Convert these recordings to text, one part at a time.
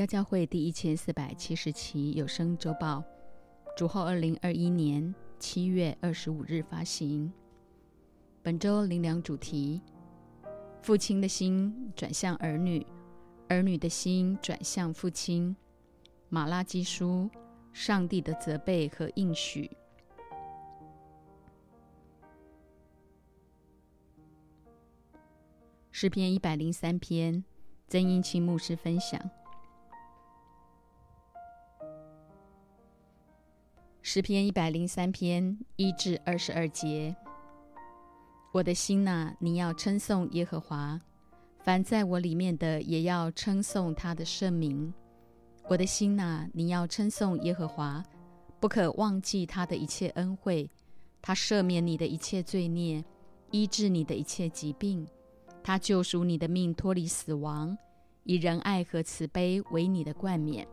家教会第一千四百七十期有声周报，主后二零二一年七月二十五日发行。本周灵粮主题：父亲的心转向儿女，儿女的心转向父亲。马拉基书：上帝的责备和应许。诗篇一百零三篇，曾英清牧师分享。诗篇一百零三篇一至二十二节，我的心呐，你要称颂耶和华；凡在我里面的，也要称颂他的圣名。我的心呐，你要称颂耶和华，不可忘记他的一切恩惠。他赦免你的一切罪孽，医治你的一切疾病。他救赎你的命，脱离死亡，以仁爱和慈悲为你的冠冕。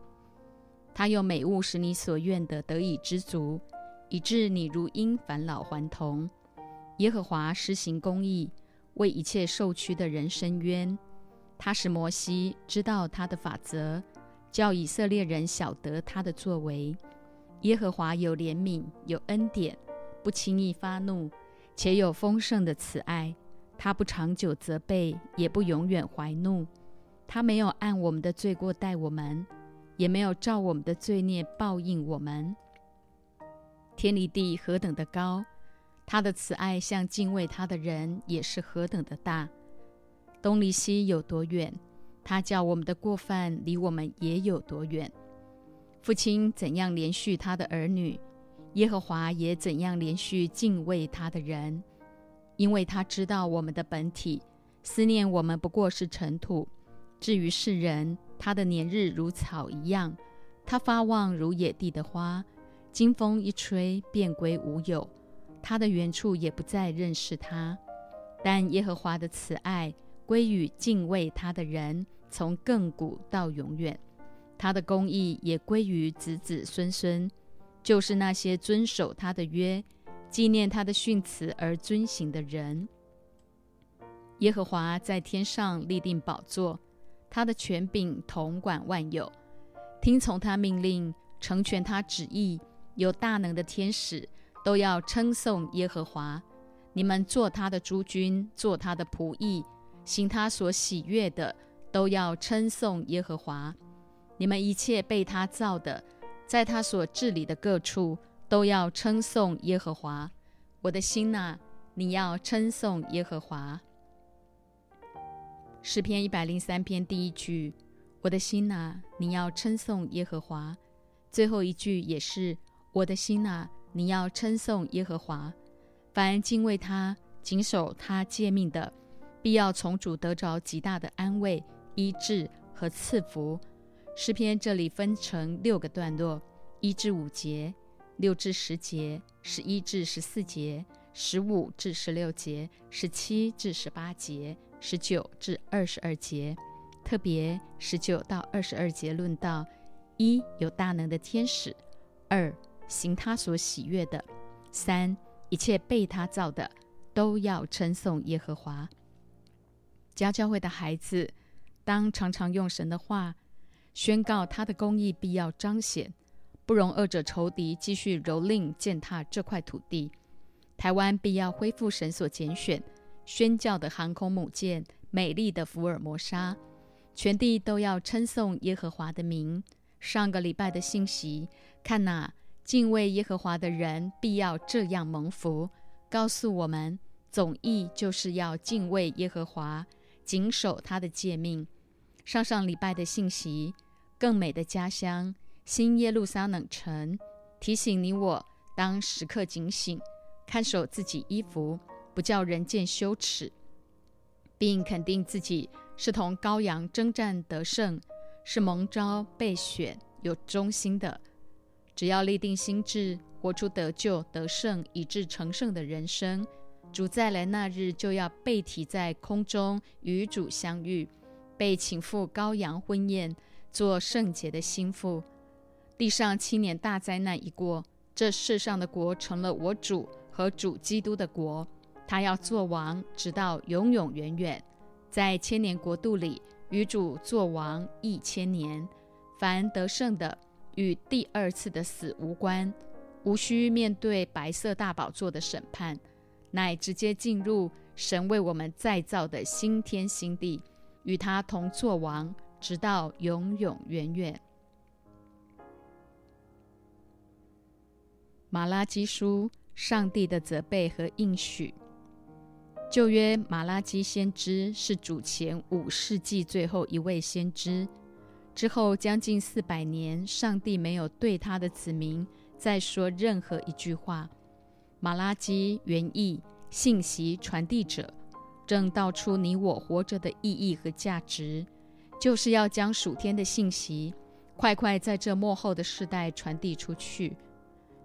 他用美物使你所愿的得以知足，以致你如婴返老还童。耶和华施行公义，为一切受屈的人伸冤。他使摩西知道他的法则，叫以色列人晓得他的作为。耶和华有怜悯，有恩典，不轻易发怒，且有丰盛的慈爱。他不长久责备，也不永远怀怒。他没有按我们的罪过待我们。也没有照我们的罪孽报应我们。天离地何等的高，他的慈爱向敬畏他的人也是何等的大。东离西有多远，他叫我们的过犯离我们也有多远。父亲怎样连续他的儿女，耶和华也怎样连续敬畏他的人，因为他知道我们的本体，思念我们不过是尘土。至于世人，他的年日如草一样，他发旺如野地的花，经风一吹便归无有，他的原处也不再认识他。但耶和华的慈爱归于敬畏他的人，从亘古到永远；他的公义也归于子子孙孙，就是那些遵守他的约、纪念他的训词而遵行的人。耶和华在天上立定宝座。他的权柄统管万有，听从他命令，成全他旨意，有大能的天使都要称颂耶和华。你们做他的诸君，做他的仆役，行他所喜悦的，都要称颂耶和华。你们一切被他造的，在他所治理的各处，都要称颂耶和华。我的心呐，你要称颂耶和华。诗篇一百零三篇第一句：“我的心呐，你要称颂耶和华。”最后一句也是：“我的心呐，你要称颂耶和华。”凡敬畏他、谨守他诫命的，必要从主得着极大的安慰、医治和赐福。诗篇这里分成六个段落：一至五节、六至十节、十一至十四节、十五至十六节、十七至十八节。十九至二十二节，特别十九到二十二节论到：一有大能的天使；二行他所喜悦的；三一切被他造的都要称颂耶和华。家教会的孩子，当常常用神的话宣告他的公义必要彰显，不容恶者仇敌继续蹂躏践踏这块土地。台湾必要恢复神所拣选。宣教的航空母舰，美丽的福尔摩沙，全地都要称颂耶和华的名。上个礼拜的信息，看哪，敬畏耶和华的人必要这样蒙福，告诉我们，总意就是要敬畏耶和华，谨守他的诫命。上上礼拜的信息，更美的家乡，新耶路撒冷城，提醒你我当时刻警醒，看守自己衣服。不叫人见羞耻，并肯定自己是同羔羊征战得胜，是蒙召被选有忠心的。只要立定心志，活出得救得胜以致成圣的人生，主再来那日就要被提在空中与主相遇，被请赴羔羊婚宴，做圣洁的心腹。地上七年大灾难一过，这世上的国成了我主和主基督的国。他要做王，直到永永远远，在千年国度里与主做王一千年。凡得胜的，与第二次的死无关，无需面对白色大宝座的审判，乃直接进入神为我们再造的新天新地，与他同做王，直到永永远远。马拉基书，上帝的责备和应许。旧约马拉基先知是主前五世纪最后一位先知，之后将近四百年，上帝没有对他的子民再说任何一句话。马拉基原意信息传递者，正道出你我活着的意义和价值，就是要将属天的信息快快在这末后的世代传递出去。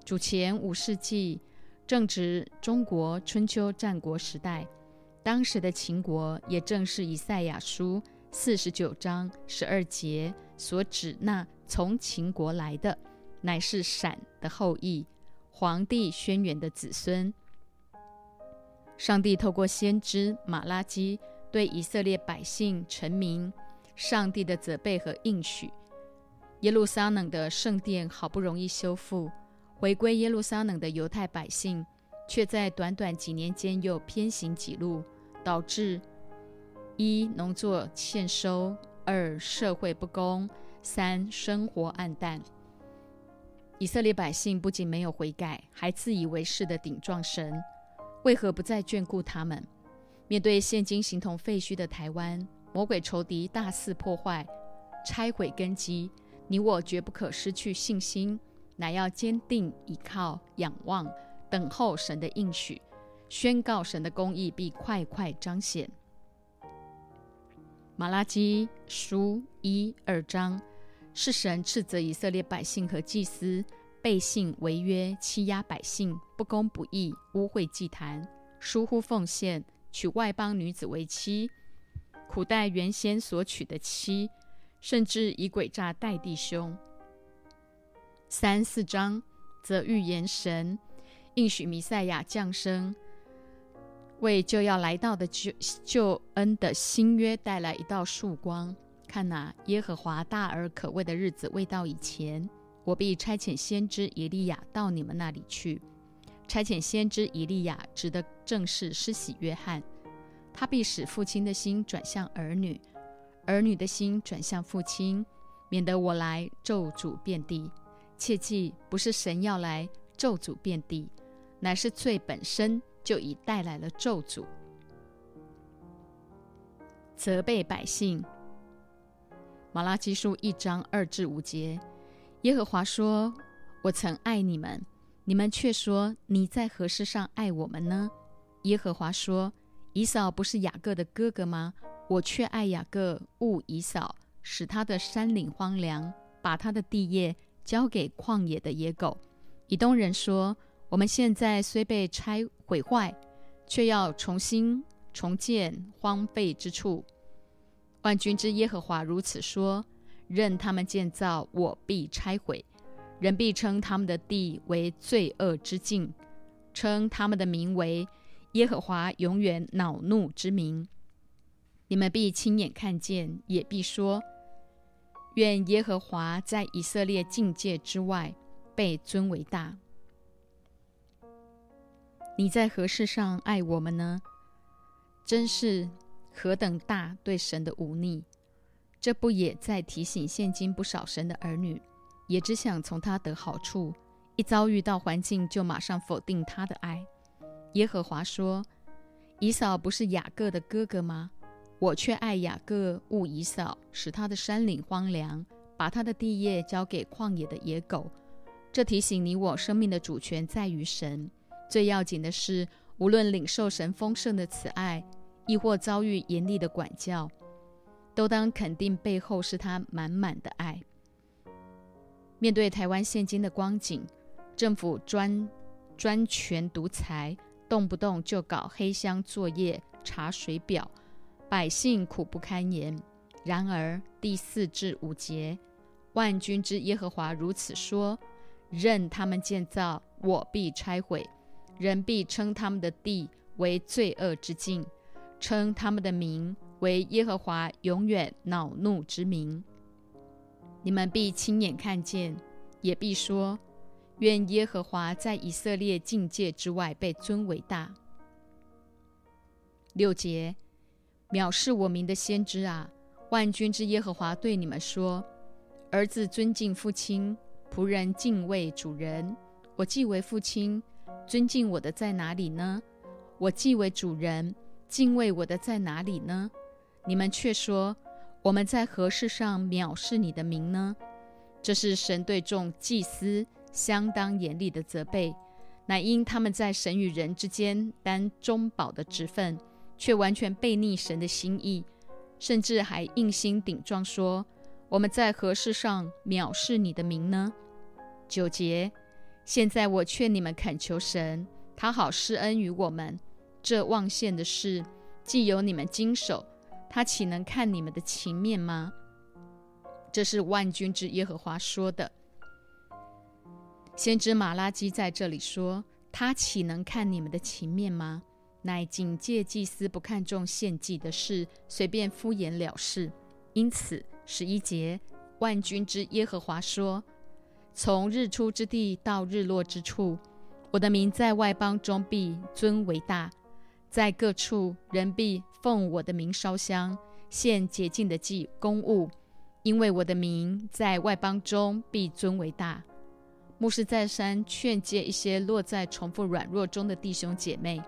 主前五世纪。正值中国春秋战国时代，当时的秦国也正是以赛亚书四十九章十二节所指那从秦国来的，乃是闪的后裔，皇帝轩辕的子孙。上帝透过先知马拉基对以色列百姓臣民上帝的责备和应许。耶路撒冷的圣殿好不容易修复。回归耶路撒冷的犹太百姓，却在短短几年间又偏行己路，导致一农作欠收，二社会不公，三生活暗淡。以色列百姓不仅没有悔改，还自以为是的顶撞神，为何不再眷顾他们？面对现今形同废墟的台湾，魔鬼仇敌大肆破坏、拆毁根基，你我绝不可失去信心。乃要坚定倚靠、仰望、等候神的应许，宣告神的公义必快快彰显。马拉基书一二章是神斥责以色列百姓和祭司背信违约、欺压百姓、不公不义、污秽祭坛、疏忽奉献、娶外邦女子为妻、苦待原先所娶的妻，甚至以诡诈待弟兄。三四章则预言神应许弥赛亚降生，为就要来到的救救恩的新约带来一道曙光。看哪，耶和华大而可畏的日子未到以前，我必差遣先知以利亚到你们那里去。差遣先知以利亚指的正是施洗约翰，他必使父亲的心转向儿女，儿女的心转向父亲，免得我来咒诅遍地。切记，不是神要来咒诅遍地，乃是罪本身就已带来了咒诅。责备百姓。马拉基书一章二至五节，耶和华说：“我曾爱你们，你们却说你在何事上爱我们呢？”耶和华说：“以扫不是雅各的哥哥吗？我却爱雅各，恶以扫，使他的山岭荒凉，把他的地业。”交给旷野的野狗。以东人说：“我们现在虽被拆毁坏，却要重新重建荒废之处。”万军之耶和华如此说：“任他们建造，我必拆毁；人必称他们的地为罪恶之境，称他们的名为耶和华永远恼怒之名。你们必亲眼看见，也必说。”愿耶和华在以色列境界之外被尊为大。你在何事上爱我们呢？真是何等大对神的忤逆！这不也在提醒现今不少神的儿女，也只想从他得好处，一遭遇到环境就马上否定他的爱。耶和华说：“以扫不是雅各的哥哥吗？”我却爱雅各，恶以扫，使他的山岭荒凉，把他的地业交给旷野的野狗。这提醒你我，生命的主权在于神。最要紧的是，无论领受神丰盛的慈爱，亦或遭遇严厉的管教，都当肯定背后是他满满的爱。面对台湾现今的光景，政府专专权独裁，动不动就搞黑箱作业、查水表。百姓苦不堪言。然而第四至五节，万军之耶和华如此说：任他们建造，我必拆毁；人必称他们的地为罪恶之境，称他们的名为耶和华永远恼怒之名。你们必亲眼看见，也必说：愿耶和华在以色列境界之外被尊为大。六节，藐视我名的先知啊，万军之耶和华对你们说：儿子尊敬父亲，仆人敬畏主人。我既为父亲，尊敬我的在哪里呢？我既为主人，敬畏我的在哪里呢？你们却说。我们在何事上藐视你的名呢？这是神对众祭司相当严厉的责备，乃因他们在神与人之间担中保的职分，却完全背逆神的心意，甚至还硬心顶撞说：“我们在何事上藐视你的名呢？”九节，现在我劝你们恳求神，他好施恩于我们。这望线的事，既有你们经手。他岂能看你们的情面吗？这是万军之耶和华说的。先知马拉基在这里说：“他岂能看你们的情面吗？”乃警戒祭司不看重献祭的事，随便敷衍了事。因此，十一节，万军之耶和华说：“从日出之地到日落之处，我的名在外邦中必尊为大。”在各处，人必奉我的名烧香，献洁净的祭公物，因为我的名在外邦中必尊为大。牧师再三劝诫一些落在重复软弱中的弟兄姐妹，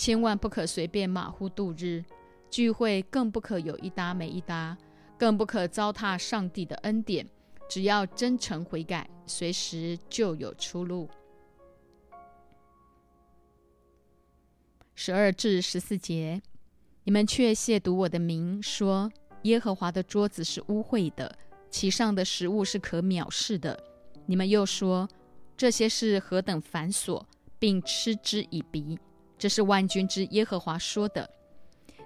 千万不可随便马虎度日，聚会更不可有一搭没一搭，更不可糟蹋上帝的恩典。只要真诚悔改，随时就有出路。十二至十四节，你们却亵渎我的名，说耶和华的桌子是污秽的，其上的食物是可藐视的。你们又说这些事何等繁琐，并嗤之以鼻。这是万军之耶和华说的。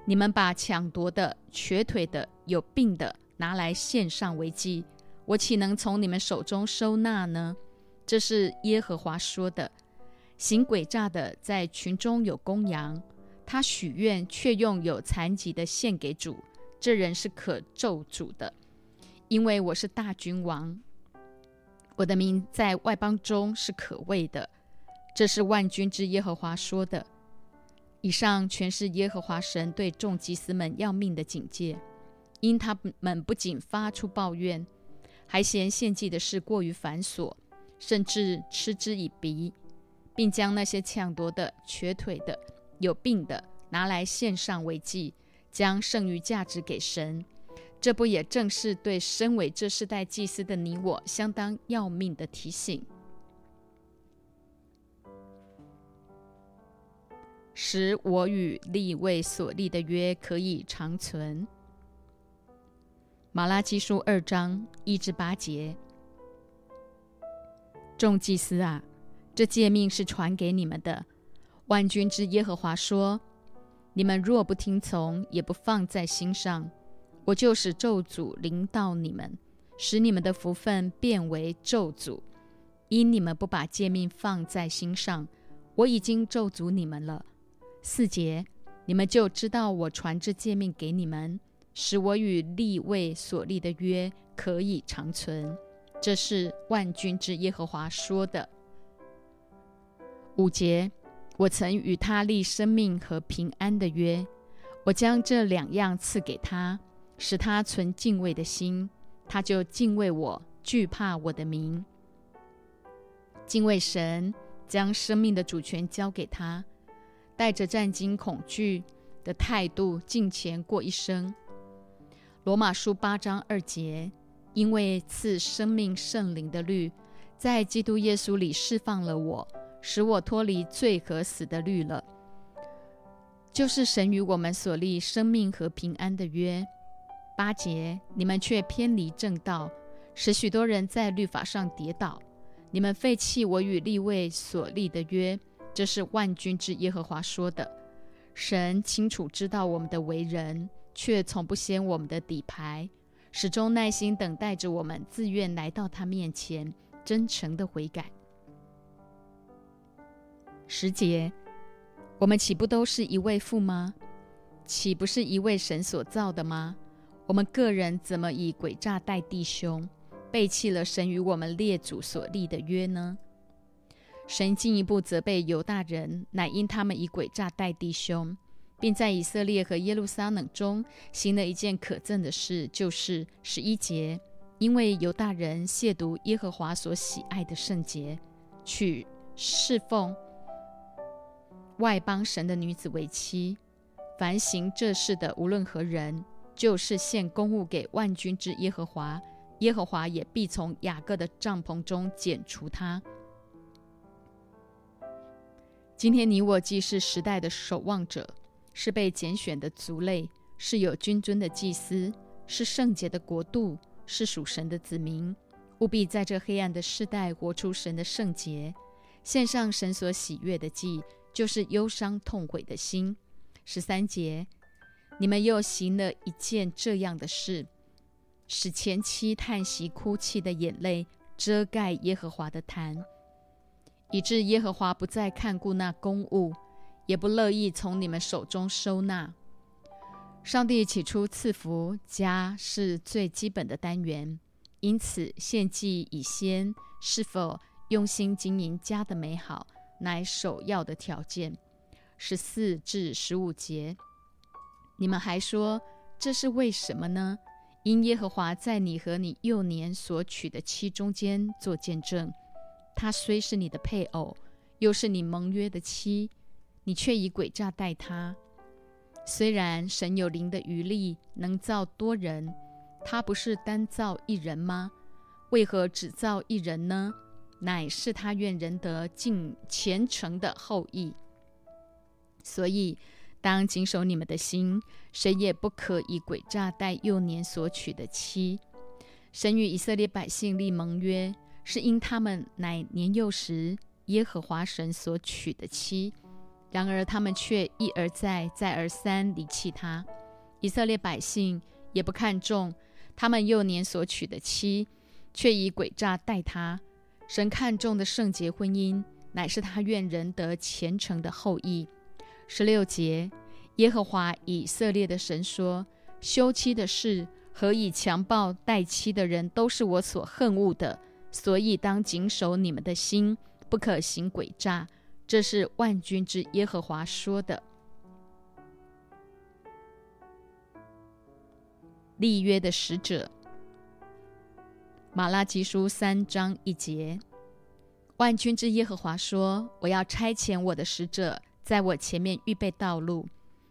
你们把抢夺的、瘸腿的、有病的拿来献上为祭，我岂能从你们手中收纳呢？这是耶和华说的。行诡诈的在群中有公羊，他许愿却用有残疾的献给主，这人是可咒主的，因为我是大君王，我的名在外邦中是可畏的。这是万军之耶和华说的。以上全是耶和华神对众祭司们要命的警戒，因他们不仅发出抱怨，还嫌献祭的事过于繁琐，甚至嗤之以鼻。并将那些抢夺的、瘸腿的、有病的拿来献上为祭，将剩余价值给神。这不也正是对身为这世代祭司的你我相当要命的提醒？使我与立位所立的约可以长存。马拉基书二章一至八节，众祭司啊！这诫命是传给你们的。万军之耶和华说：“你们若不听从，也不放在心上，我就使咒诅临到你们，使你们的福分变为咒诅。因你们不把诫命放在心上，我已经咒诅你们了。”四节，你们就知道我传这诫命给你们，使我与立位所立的约可以长存。这是万军之耶和华说的。五节，我曾与他立生命和平安的约，我将这两样赐给他，使他存敬畏的心，他就敬畏我，惧怕我的名。敬畏神，将生命的主权交给他，带着战惊恐惧的态度进前过一生。罗马书八章二节，因为赐生命圣灵的律，在基督耶稣里释放了我。使我脱离罪和死的律了，就是神与我们所立生命和平安的约。八节，你们却偏离正道，使许多人在律法上跌倒。你们废弃我与立位所立的约，这是万军之耶和华说的。神清楚知道我们的为人，却从不掀我们的底牌，始终耐心等待着我们自愿来到他面前，真诚的悔改。时节，我们岂不都是一位父吗？岂不是一位神所造的吗？我们个人怎么以诡诈待弟兄，背弃了神与我们列祖所立的约呢？神进一步责备犹大人，乃因他们以诡诈待弟兄，并在以色列和耶路撒冷中行了一件可憎的事，就是十一节，因为犹大人亵渎耶和华所喜爱的圣洁，娶侍奉外邦神的女子为妻。凡行这事的，无论何人，就是献公物给万军之耶和华，耶和华也必从雅各的帐篷中剪除他。今天你我既是时代的守望者，是被拣选的族类，是有君尊的祭司，是圣洁的国度，是属神的子民。务必在这黑暗的时代活出神的圣洁，献上神所喜悦的祭，就是忧伤痛悔的心。十三节，你们又行了一件这样的事，使前妻叹息哭泣的眼泪遮盖耶和华的坛。以致耶和华不再看顾那公物，也不乐意从你们手中收纳。上帝起初赐福家是最基本的单元，因此献祭以先是否用心经营家的美好，乃首要的条件。十四至十五节，你们还说这是为什么呢？因耶和华在你和你幼年所娶的妻中间做见证。她虽是你的配偶，又是你盟约的妻，你却以诡诈待她。虽然神有灵的余力，能造多人，他不是单造一人吗？为何只造一人呢？乃是他愿人得尽虔诚的后裔。所以，当谨守你们的心，谁也不可以诡诈待幼年所娶的妻。神与以色列百姓立盟约。是因他们乃年幼时耶和华神所娶的妻，然而他们却一而再、再而三离弃他。以色列百姓也不看重他们幼年所娶的妻，却以诡诈待他。神看重的圣洁婚姻，乃是他愿人得虔诚的后裔。十六节，耶和华以色列的神说：“休妻的事和以强暴待妻的人，都是我所恨恶的。”所以，当谨守你们的心，不可行诡诈。这是万军之耶和华说的。立约的使者，马拉基书三章一节：万军之耶和华说：“我要差遣我的使者，在我前面预备道路。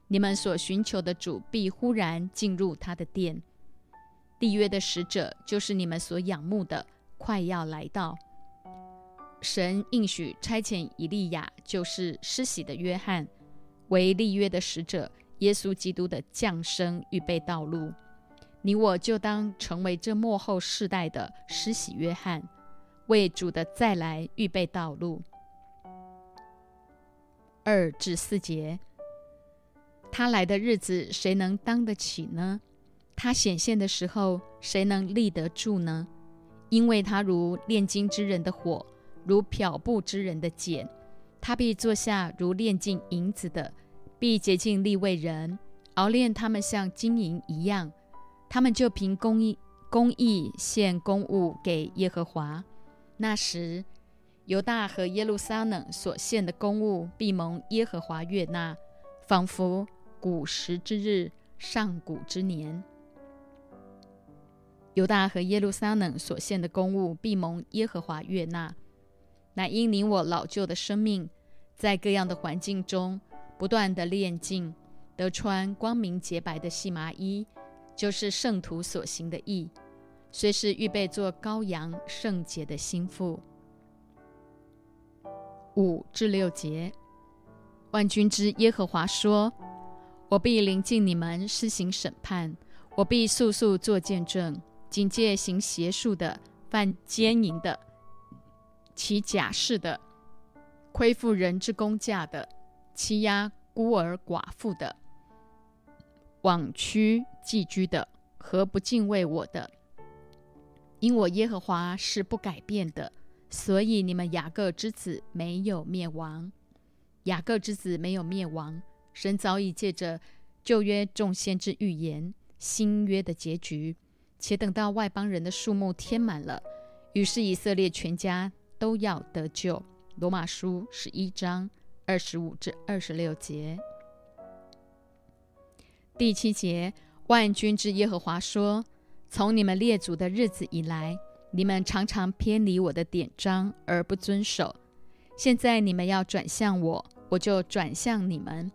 你们所寻求的主必忽然进入他的殿。”立约的使者，就是你们所仰慕的。快要来到，神应许差遣以利亚，就是施洗的约翰，为立约的使者，耶稣基督的降生预备道路。你我就当成为这末后世代的施洗约翰，为主的再来预备道路。二至四节，他来的日子，谁能当得起呢？他显现的时候，谁能立得住呢？因为他如炼金之人的火，如漂布之人的碱，他必坐下如炼尽银子的，必洁净立位人，熬炼他们像金银一样。他们就凭公义公义献公物给耶和华。那时，犹大和耶路撒冷所献的公物必蒙耶和华悦纳，仿佛古时之日，上古之年。犹大和耶路撒冷所献的公物必蒙耶和华悦纳，乃因你我老旧的生命，在各样的环境中不断的炼净，得穿光明洁白的细麻衣，就是圣徒所行的义，虽是预备做羔羊圣洁的心腹。五至六节，万军之耶和华说：“我必临近你们施行审判，我必速速做见证。”警戒行邪术的、犯奸淫的、起假誓的、亏负人之公价的、欺压孤儿寡妇的、枉屈寄居的和不敬畏我的，因我耶和华是不改变的，所以你们雅各之子没有灭亡。雅各之子没有灭亡，神早已借着旧约众先之预言，新约的结局。且等到外邦人的数目填满了，于是以色列全家都要得救。罗马书十一章二十五至二十六节。第七节，万军之耶和华说：“从你们列祖的日子以来，你们常常偏离我的典章而不遵守。现在你们要转向我，我就转向你们。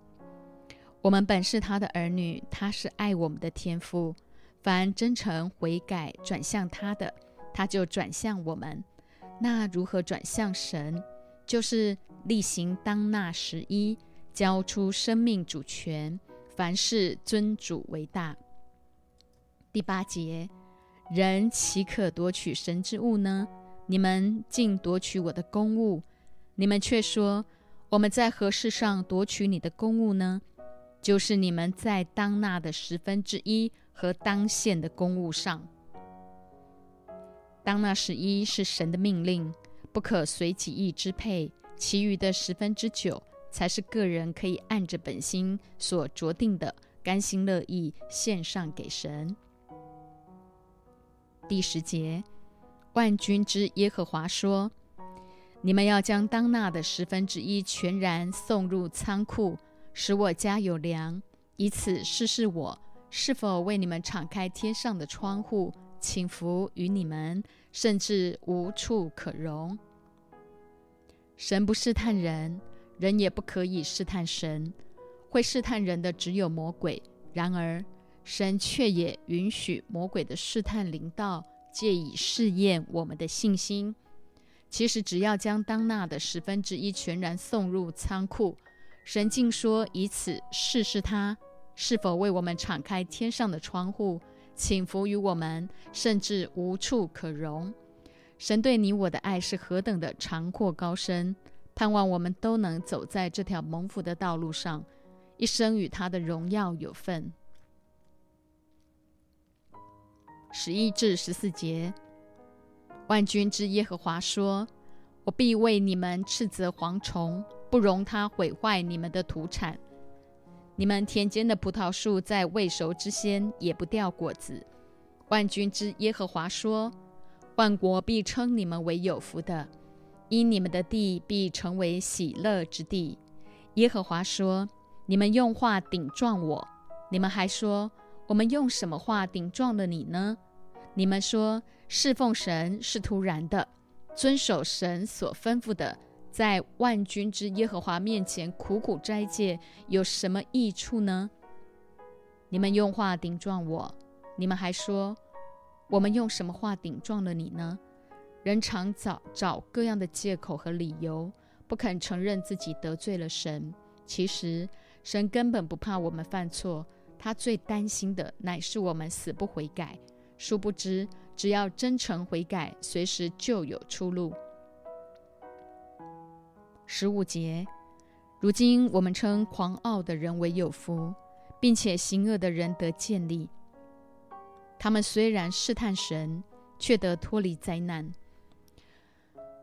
我们本是他的儿女，他是爱我们的天父。凡真诚悔改转向他的，他就转向我们。那如何转向神？就是例行当纳十一，交出生命主权。”凡事尊主为大。第八节，人岂可夺取神之物呢？你们竟夺取我的公物，你们却说我们在何事上夺取你的公物呢？就是你们在当纳的十分之一和当献的公物上。当纳十一是神的命令，不可随己意支配，其余的十分之九。才是个人可以按着本心所酌定的，甘心乐意献上给神。第十节，万军之耶和华说：“你们要将当纳的十分之一全然送入仓库，使我家有粮，以此试试我是否为你们敞开天上的窗户，请福于你们，甚至无处可容。神不试探人。”人也不可以试探神，会试探人的只有魔鬼。然而，神却也允许魔鬼的试探临到，借以试验我们的信心。其实，只要将当纳的十分之一全然送入仓库，神竟说以此试试他是否为我们敞开天上的窗户，请服于我们，甚至无处可容。神对你我的爱是何等的长阔高深！盼望我们都能走在这条蒙福的道路上，一生与他的荣耀有份。十一至十四节，万军之耶和华说：“我必为你们斥责蝗虫，不容它毁坏你们的土产。你们田间的葡萄树在未熟之先也不掉果子。”万军之耶和华说：“万国必称你们为有福的。”因你们的地必成为喜乐之地，耶和华说：“你们用话顶撞我，你们还说我们用什么话顶撞了你呢？你们说侍奉神是突然的，遵守神所吩咐的，在万军之耶和华面前苦苦斋戒有什么益处呢？你们用话顶撞我，你们还说我们用什么话顶撞了你呢？”人常找找各样的借口和理由，不肯承认自己得罪了神。其实，神根本不怕我们犯错，他最担心的乃是我们死不悔改。殊不知，只要真诚悔改，随时就有出路。十五节，如今我们称狂傲的人为有福，并且行恶的人得建立。他们虽然试探神，却得脱离灾难。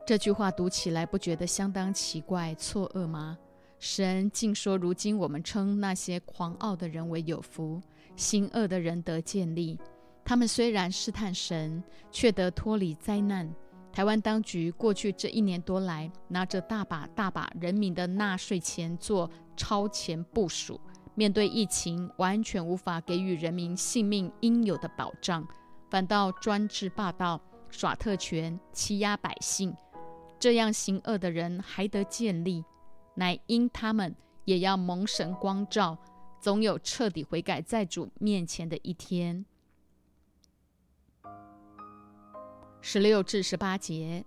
这句话读起来不觉得相当奇怪、错愕吗？神竟说：“如今我们称那些狂傲的人为有福，行恶的人得建立。他们虽然试探神，却得脱离灾难。”台湾当局过去这一年多来，拿着大把大把人民的纳税钱做超前部署，面对疫情，完全无法给予人民性命应有的保障，反倒专制霸道、耍特权、欺压百姓。这样行恶的人还得建立，乃因他们也要蒙神光照，总有彻底悔改在主面前的一天。十六至十八节，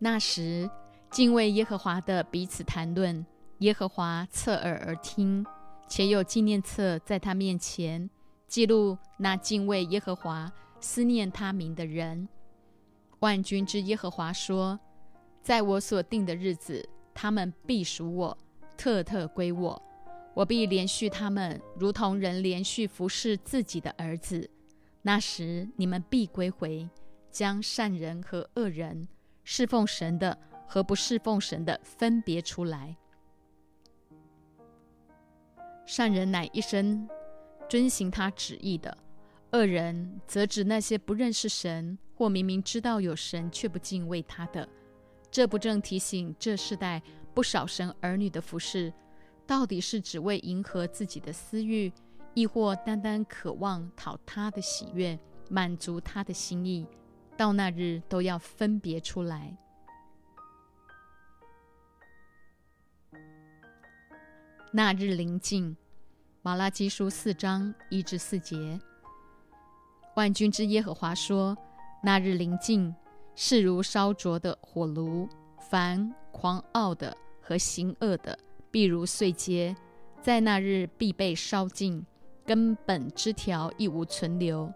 那时敬畏耶和华的彼此谈论，耶和华侧耳而听，且有纪念册在他面前记录那敬畏耶和华、思念他名的人。万军之耶和华说。在我所定的日子，他们必属我，特特归我。我必连续他们，如同人连续服侍自己的儿子。那时，你们必归回，将善人和恶人、侍奉神的和不侍奉神的分别出来。善人乃一生遵行他旨意的，恶人则指那些不认识神或明明知道有神却不敬畏他的。这不正提醒这世代不少神儿女的服饰，到底是只为迎合自己的私欲，亦或单单渴望讨他的喜悦，满足他的心意？到那日都要分别出来。那日临近，马拉基书四章一至四节。万军之耶和华说：“那日临近，势如烧灼的火炉；凡狂傲的和行恶的，必如碎秸，在那日必被烧尽，根本枝条亦无存留。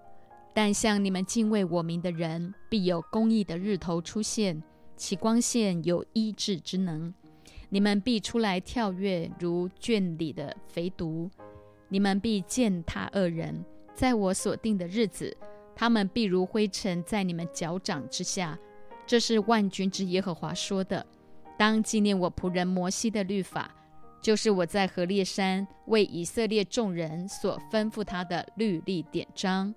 但像你们敬畏我名的人，必有公义的日头出现，其光线有医治之能。你们必出来跳跃，如圈里的肥犊；你们必践踏恶人。”在我所定的日子，他们必如灰尘在你们脚掌之下。这是万军之耶和华说的。当纪念我仆人摩西的律法，就是我在何烈山为以色列众人所吩咐他的律例典章。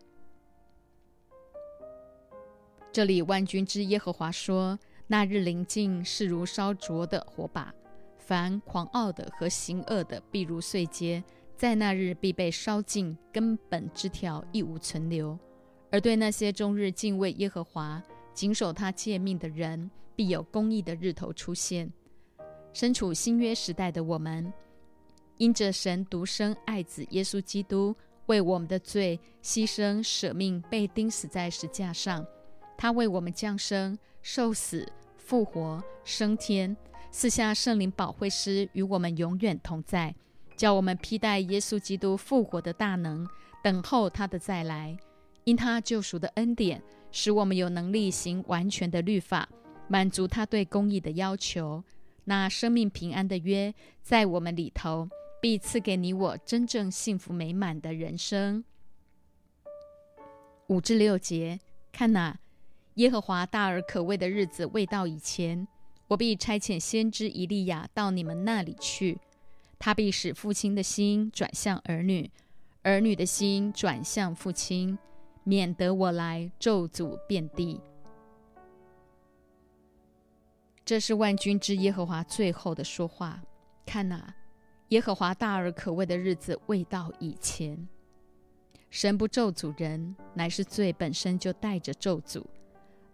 这里万军之耶和华说：那日临近，是如烧灼的火把；凡狂傲的和行恶的，必如碎秸。在那日必被烧尽，根本枝条亦无存留；而对那些终日敬畏耶和华、谨守他诫命的人，必有公义的日头出现。身处新约时代的我们，因着神独生爱子耶稣基督为我们的罪牺牲舍命，被钉死在石架上，他为我们降生、受死、复活、升天，赐下圣灵保惠师与我们永远同在。叫我们披戴耶稣基督复活的大能，等候他的再来。因他救赎的恩典，使我们有能力行完全的律法，满足他对公义的要求。那生命平安的约在我们里头，必赐给你我真正幸福美满的人生。五至六节，看哪，耶和华大而可畏的日子未到以前，我必差遣先知以利亚到你们那里去。他必使父亲的心转向儿女，儿女的心转向父亲，免得我来咒诅遍地。这是万军之耶和华最后的说话。看哪，耶和华大而可畏的日子未到以前，神不咒诅人，乃是罪本身就带着咒诅，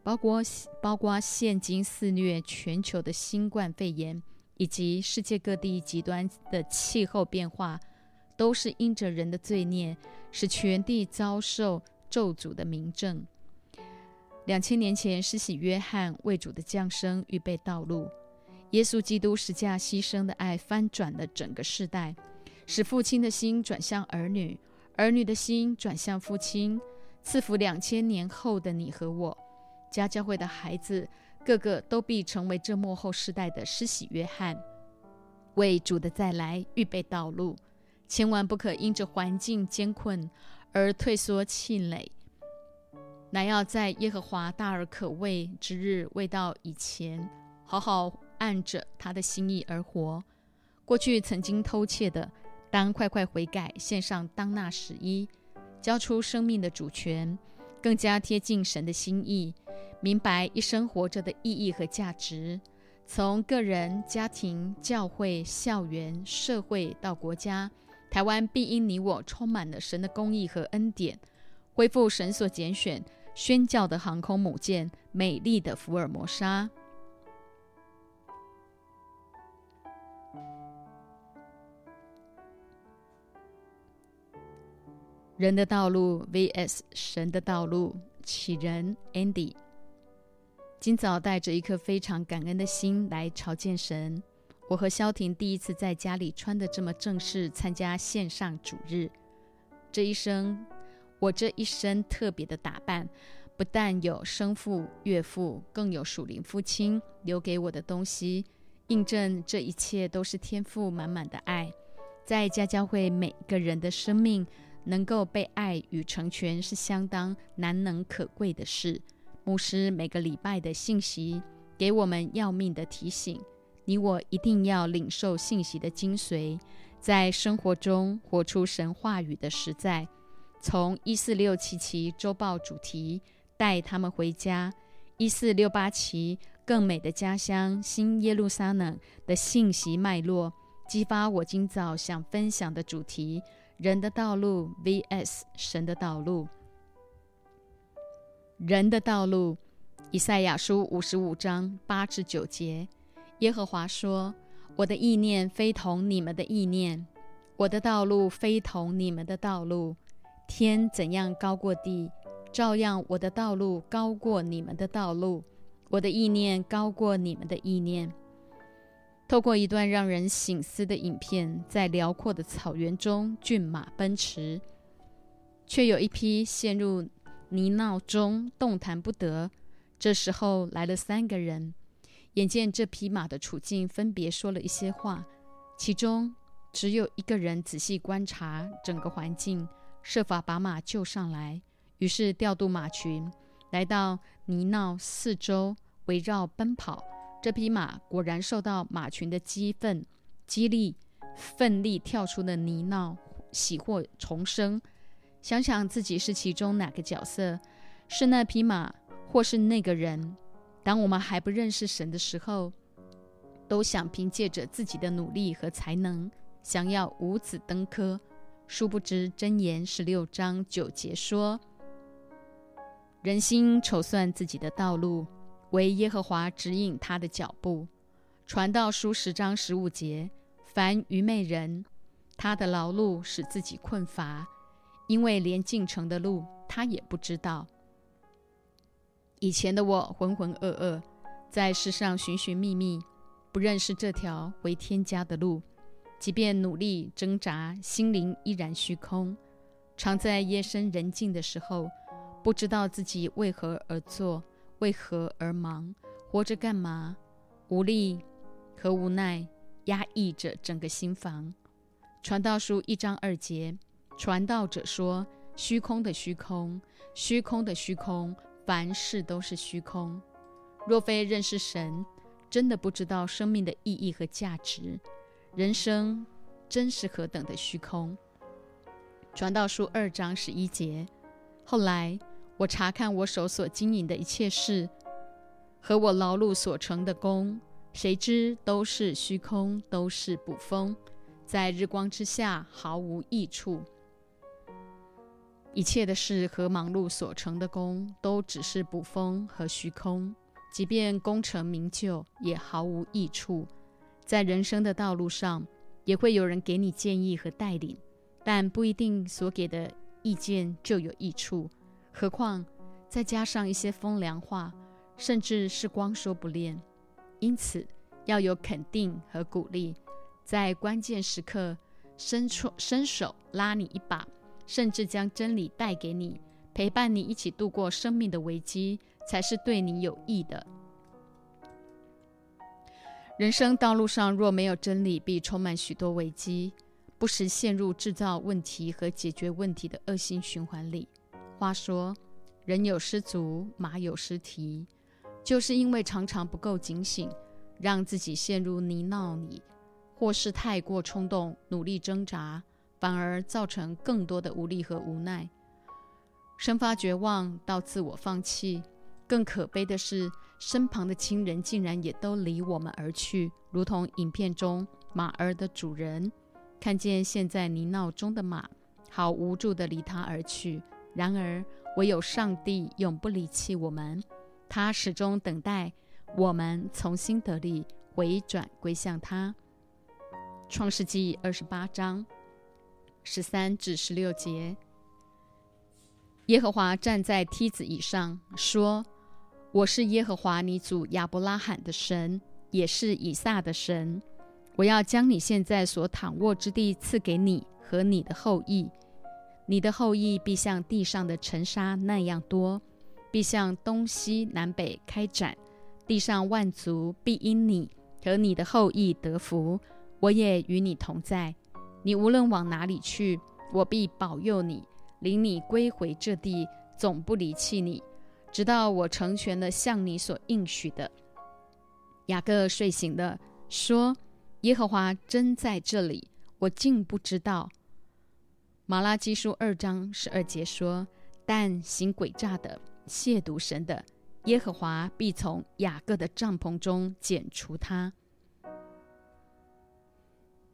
包括包括现今肆虐全球的新冠肺炎。以及世界各地极端的气候变化，都是因着人的罪孽，使全地遭受咒诅的明证。两千年前，施洗约翰为主的降生预备道路；耶稣基督十架牺牲的爱翻转了整个世代，使父亲的心转向儿女，儿女的心转向父亲，赐福两千年后的你和我，家教会的孩子。个个都必成为这幕后世代的施洗约翰，为主的再来预备道路。千万不可因着环境艰困而退缩气馁，乃要在耶和华大而可畏之日未到以前，好好按着他的心意而活。过去曾经偷窃的，当快快悔改，献上当纳十一，交出生命的主权，更加贴近神的心意。明白一生活着的意义和价值，从个人、家庭、教会、校园、社会到国家，台湾必因你我充满了神的公义和恩典，恢复神所拣选、宣教的航空母舰——美丽的福尔摩沙。人的道路 vs 神的道路，启人 Andy。今早带着一颗非常感恩的心来朝见神。我和萧婷第一次在家里穿的这么正式参加线上主日。这一生，我这一身特别的打扮，不但有生父、岳父，更有属灵父亲留给我的东西，印证这一切都是天赋满满的爱。在家教会，每个人的生命能够被爱与成全，是相当难能可贵的事。牧师每个礼拜的信息给我们要命的提醒：你我一定要领受信息的精髓，在生活中活出神话语的实在，从一四六七期周报主题带他们回家，一四六八期更美的家乡新耶路撒冷的信息脉络，激发我今早想分享的主题：人的道路 vs 神的道路。人的道路，以赛亚书五十五章八至九节，耶和华说：“我的意念非同你们的意念。”我的道路非同你们的道路，天怎样高过地，照样我的道路高过你们的道路，我的意念高过你们的意念。透过一段让人醒思的影片，在辽阔的草原中，骏马奔驰，却有一匹陷入泥淖中，动弹不得。这时候来了三个人，眼见这匹马的处境，分别说了一些话，其中。只有一个人仔细观察整个环境，设法把马救上来。于是调度马群来到泥淖四周，围绕奔跑。这匹马果然受到马群的激愤激励，奋力跳出了泥淖，喜获重生。想想自己是其中哪个角色，是那匹马，或是那个人？当我们还不认识神的时候，都想凭借着自己的努力和才能。想要五子登科，殊不知箴言十六章九节说：“人心筹算自己的道路，唯耶和华指引他的脚步。”传道书十章十五节：“凡愚昧人，他的劳碌使自己困乏，因为连进城的路他也不知道。”以前的我浑浑噩噩，在世上寻寻觅觅，不认识这条回天家的路。即便努力挣扎，心灵依然虚空。常在夜深人静的时候，不知道自己为何而做，为何而忙，活着干嘛？无力和无奈压抑着整个心房。传道书一章二节，传道者说：“虚空的虚空，虚空的虚空，凡事都是虚空。若非认识神，真的不知道生命的意义和价值。”人生真是何等的虚空！传道书二章十一节。后来我查看我手所经营的一切事和我劳碌所成的功，谁知都是虚空，都是捕风，在日光之下毫无益处。一切的事和忙碌所成的功，都只是捕风和虚空，即便功成名就，也毫无益处。在人生的道路上，也会有人给你建议和带领，但不一定所给的意见就有益处。何况再加上一些风凉话，甚至是光说不练。因此，要有肯定和鼓励，在关键时刻伸出伸手拉你一把，甚至将真理带给你，陪伴你一起度过生命的危机，才是对你有益的。人生道路上若没有真理，必充满许多危机，不时陷入制造问题和解决问题的恶性循环里。话说，人有失足，马有失蹄，就是因为常常不够警醒，让自己陷入泥淖里，或是太过冲动，努力挣扎，反而造成更多的无力和无奈，生发绝望到自我放弃。更可悲的是，身旁的亲人竟然也都离我们而去，如同影片中马儿的主人，看见陷在泥淖中的马，好无助地离他而去。然而，唯有上帝永不离弃我们，他始终等待我们从新得力，回转归向他。创世纪二十八章十三至十六节，耶和华站在梯子以上说。我是耶和华你祖亚伯拉罕的神，也是以撒的神。我要将你现在所躺卧之地赐给你和你的后裔，你的后裔必像地上的尘沙那样多，必向东西南北开展。地上万族必因你和你的后裔得福。我也与你同在，你无论往哪里去，我必保佑你，领你归回这地，总不离弃你。直到我成全了向你所应许的。雅各睡醒了，说：“耶和华真在这里，我竟不知道。马拉基书二章十二节说：“但行诡诈的、亵渎神的，耶和华必从雅各的帐篷中剪除他。”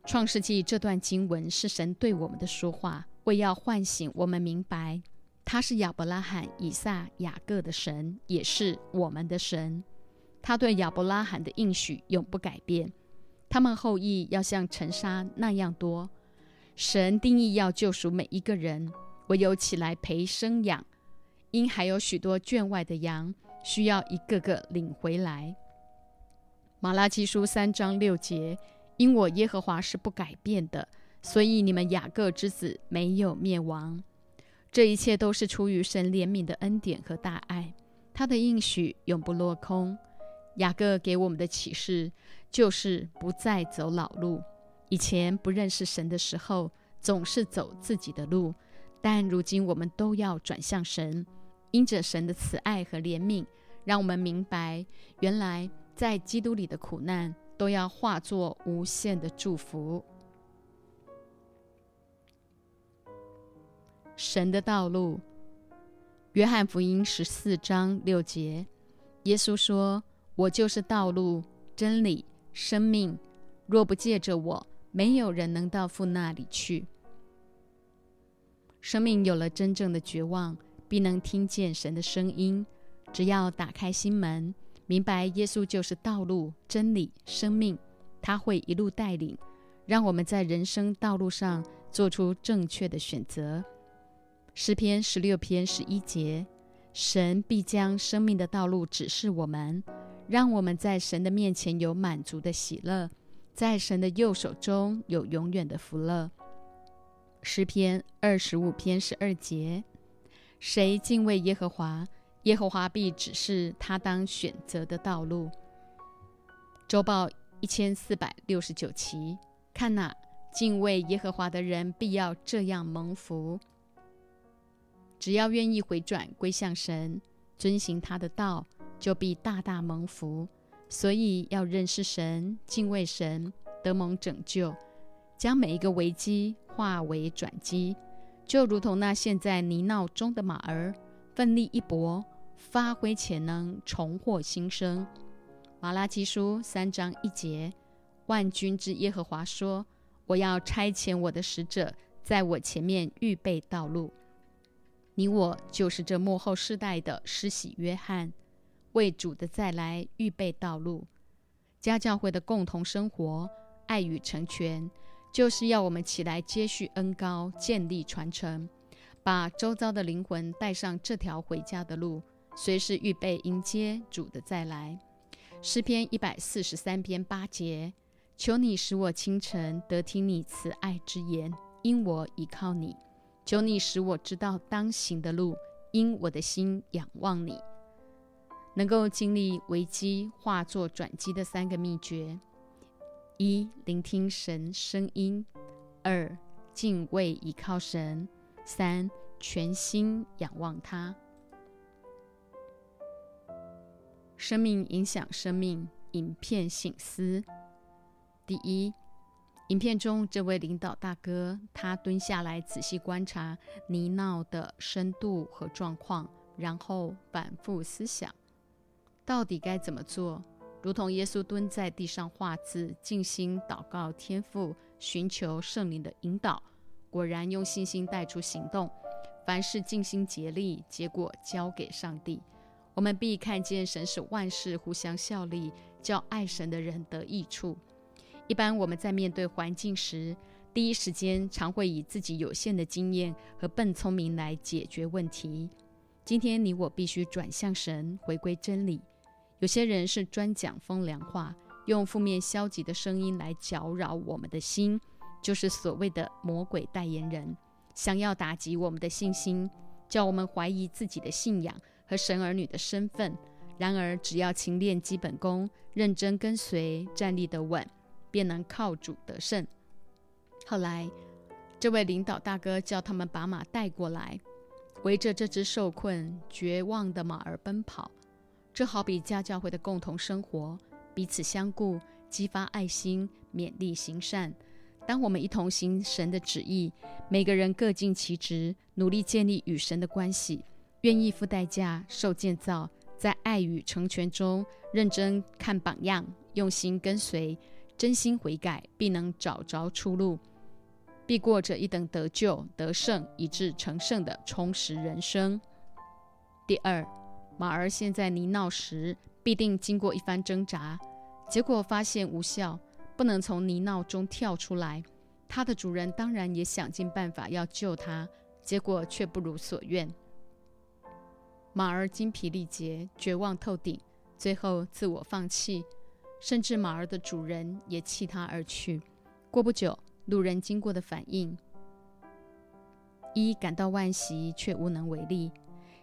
创世纪这段经文是神对我们的说话，为要唤醒我们明白，他是亚伯拉罕、以撒、雅各的神，也是我们的神。他对亚伯拉罕的应许永不改变，他们后裔要像尘沙那样多。神定义要救赎每一个人，唯有起来陪生养，因还有许多圈外的羊需要一个个领回来。马拉基书三章六节。因我耶和华是不改变的，所以你们雅各之子没有灭亡。这一切都是出于神怜悯的恩典和大爱，他的应许永不落空。雅各给我们的启示就是不再走老路。以前不认识神的时候，总是走自己的路，但如今我们都要转向神，因着神的慈爱和怜悯，让我们明白，原来在基督里的苦难。都要化作无限的祝福。神的道路，约翰福音十四章六节，耶稣说：“我就是道路、真理、生命，若不借着我，没有人能到父那里去。”生命有了真正的绝望，必能听见神的声音。只要打开心门。明白耶稣就是道路、真理、生命，他会一路带领，让我们在人生道路上做出正确的选择。诗篇十六篇十一节，神必将生命的道路指示我们，让我们在神的面前有满足的喜乐，在神的右手中有永远的福乐。诗篇二十五篇十二节，谁敬畏耶和华？耶和华必指示他当选择的道路。周报一千四百六十九期，看哪，敬畏耶和华的人必要这样蒙福。只要愿意回转归向神，遵行他的道，就必大大蒙福。所以要认识神，敬畏神，得蒙拯救，将每一个危机化为转机，就如同那陷在泥淖中的马儿，奋力一搏。发挥潜能，重获新生。马拉基书三章一节，万军之耶和华说：“我要差遣我的使者，在我前面预备道路。你我就是这幕后世代的施洗约翰，为主的再来预备道路。家教会的共同生活，爱与成全，就是要我们起来接续恩高，建立传承，把周遭的灵魂带上这条回家的路。”随时预备迎接主的再来。诗篇一百四十三篇八节：求你使我清晨得听你慈爱之言，因我倚靠你；求你使我知道当行的路，因我的心仰望你。能够经历危机化作转机的三个秘诀：一、聆听神声音；二、敬畏倚靠神；三、全心仰望他。生命影响生命，影片醒思。第一，影片中这位领导大哥，他蹲下来仔细观察泥淖的深度和状况，然后反复思想，到底该怎么做。如同耶稣蹲在地上画字，静心祷告天父，寻求圣灵的引导，果然用信心带出行动。凡事尽心竭力，结果交给上帝。我们必看见神使万事互相效力，叫爱神的人得益处。一般我们在面对环境时，第一时间常会以自己有限的经验和笨聪明来解决问题。今天你我必须转向神，回归真理。有些人是专讲风凉话，用负面消极的声音来搅扰我们的心，就是所谓的魔鬼代言人，想要打击我们的信心，叫我们怀疑自己的信仰。和神儿女的身份，然而只要勤练基本功，认真跟随，站立得稳，便能靠主得胜。后来，这位领导大哥叫他们把马带过来，围着这只受困、绝望的马儿奔跑。这好比家教会的共同生活，彼此相顾，激发爱心，勉励行善。当我们一同行神的旨意，每个人各尽其职，努力建立与神的关系，愿意付代价受建造，在爱与成全中认真看榜样，用心跟随，真心悔改，必能找着出路，必过着一等得救、得胜以致成圣的充实人生。第二，马儿陷在泥淖时，必定经过一番挣扎，结果发现无效。不能从泥淖中跳出来，它的主人当然也想尽办法要救它，结果却不如所愿。马儿精疲力竭，绝望透顶，最后自我放弃，甚至马儿的主人也弃它而去。过不久，路人经过的反应，一感到惋惜，却无能为力。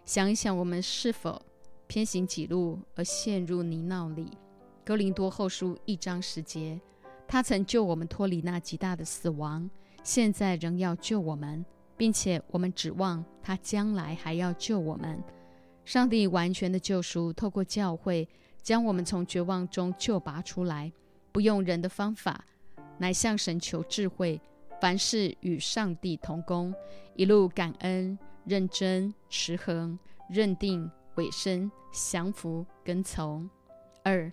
想一想，我们是否偏行己路而陷入泥淖里？格林多后书一章十节。他曾救我们脱离那极大的死亡，现在仍要救我们，并且我们指望他将来还要救我们。上帝完全的救赎，透过教会将我们从绝望中救拔出来，不用人的方法，乃向神求智慧，凡事与上帝同工，一路感恩、认真、持恒、认定、委身、降服、跟从。二。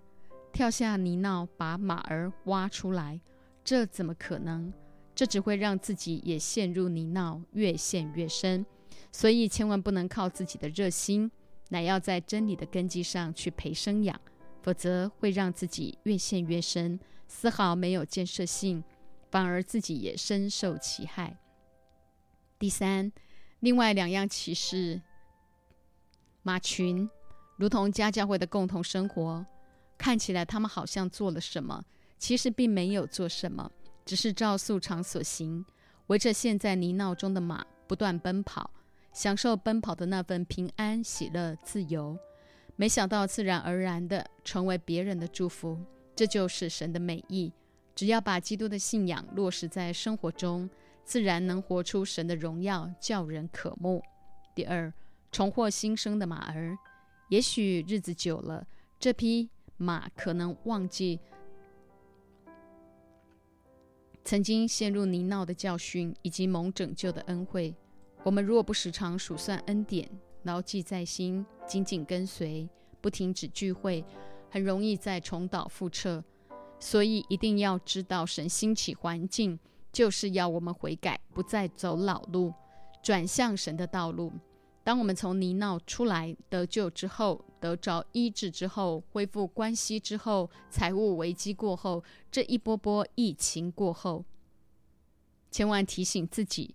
跳下泥淖，把马儿挖出来，这怎么可能？这只会让自己也陷入泥淖，越陷越深。所以千万不能靠自己的热心，乃要在真理的根基上去培生养，否则会让自己越陷越深，丝毫没有建设性，反而自己也深受其害。第三，另外两样启示：马群如同家教会的共同生活。看起来他们好像做了什么，其实并没有做什么，只是照素常所行，围着陷在泥淖中的马不断奔跑，享受奔跑的那份平安、喜乐、自由。没想到自然而然的成为别人的祝福，这就是神的美意。只要把基督的信仰落实在生活中，自然能活出神的荣耀，叫人渴慕。第二，重获新生的马儿，也许日子久了，这匹。马可能忘记曾经陷入泥淖的教训，以及蒙拯救的恩惠。我们若不时常数算恩典，牢记在心，紧紧跟随，不停止聚会，很容易再重蹈覆辙。所以一定要知道，神兴起环境，就是要我们悔改，不再走老路，转向神的道路。当我们从泥淖出来得救之后，得着医治之后，恢复关系之后，财务危机过后，这一波波疫情过后，千万提醒自己，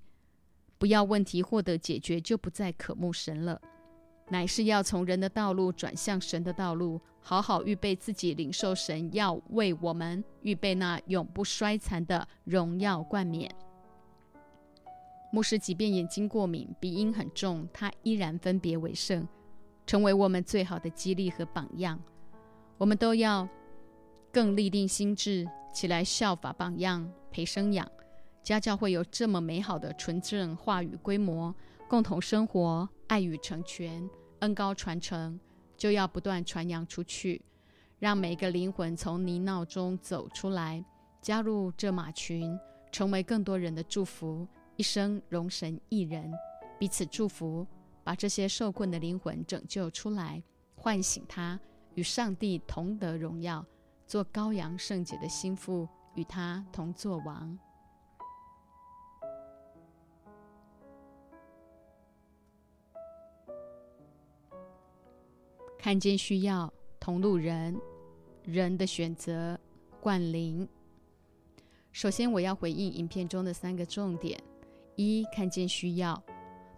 不要问题获得解决就不再渴慕神了，乃是要从人的道路转向神的道路，好好预备自己，领受神要为我们预备那永不衰残的荣耀冠冕。牧师即便眼睛过敏、鼻音很重，他依然分别为圣，成为我们最好的激励和榜样。我们都要更立定心智，起来效法榜样，培生养。家教会有这么美好的纯正话语规模，共同生活、爱与成全、恩高传承，就要不断传扬出去，让每个灵魂从泥淖中走出来，加入这马群，成为更多人的祝福。一生容神一人，彼此祝福，把这些受困的灵魂拯救出来，唤醒他，与上帝同得荣耀，做羔羊圣洁的心腹，与他同作王。看见需要，同路人，人的选择，冠灵。首先，我要回应影片中的三个重点。一看见需要，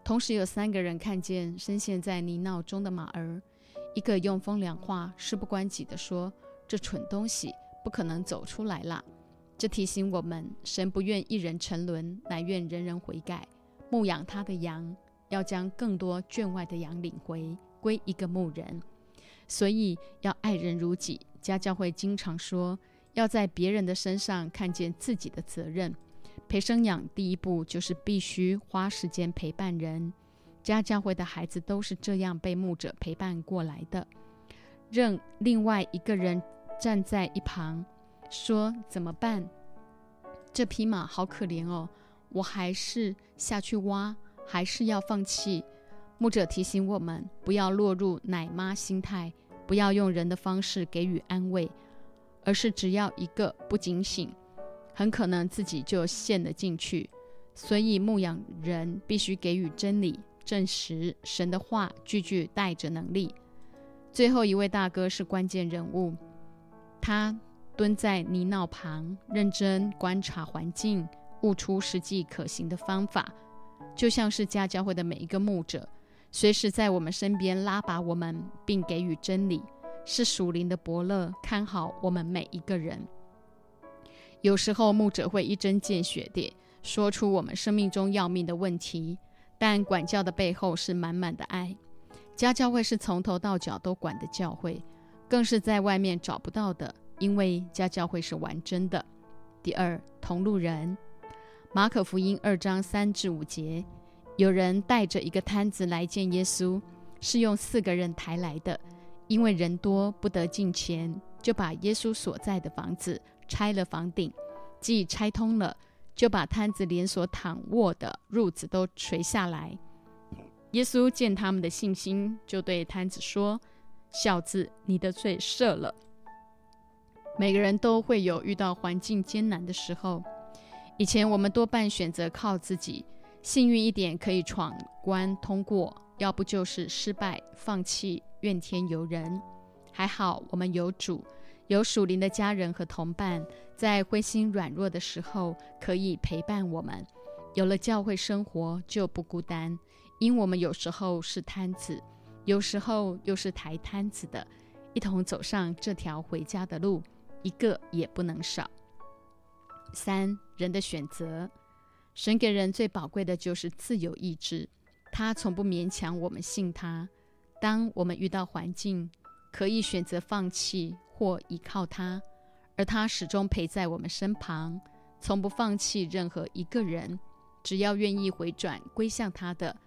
同时有三个人看见深陷在泥淖中的马儿。一个用风凉话、事不关己地说：“这蠢东西不可能走出来啦。”这提醒我们，神不愿一人沉沦，乃愿人人悔改。牧养他的羊，要将更多圈外的羊领回，归一个牧人。所以要爱人如己。家教会经常说，要在别人的身上看见自己的责任。陪生养第一步就是必须花时间陪伴人，家教会的孩子都是这样被牧者陪伴过来的。任另外一个人站在一旁说怎么办，这匹马好可怜哦，我还是下去挖，还是要放弃？牧者提醒我们，不要落入奶妈心态，不要用人的方式给予安慰，而是只要一个不警醒，很可能自己就陷了进去。所以牧养人必须给予真理、证实神的话，句句带着能力。最后一位大哥是关键人物，他蹲在泥淖旁，认真观察环境，悟出实际可行的方法，就像是家教会的每一个牧者。随时在我们身边拉拔我们，并给予真理，是属灵的伯乐，看好我们每一个人。有时候牧者会一针见血地说出我们生命中要命的问题，但管教的背后是满满的爱。家教会是从头到脚都管的教会，更是在外面找不到的，因为家教会是完真的。第二，同路人，马可福音二章三至五节。有人带着一个摊子来见耶稣，是用四个人抬来的，因为人多不得进前，就把耶稣所在的房子拆了房顶，既拆通了，就把摊子连锁躺卧的褥子都垂下来。耶稣见他们的信心，就对摊子说：“小子，你的罪赦了。”每个人都会有遇到环境艰难的时候，以前我们多半选择靠自己。幸运一点可以闯关通过，要不就是失败放弃，怨天尤人。还好我们有主，有属灵的家人和同伴，在灰心软弱的时候可以陪伴我们。有了教会生活就不孤单，因我们有时候是摊子，有时候又是抬摊子的，一同走上这条回家的路，一个也不能少。三人的选择。神给人最宝贵的就是自由意志，他从不勉强我们信他。当我们遇到环境，可以选择放弃或依靠他，而他始终陪在我们身旁，从不放弃任何一个人。只要愿意回转归向他的，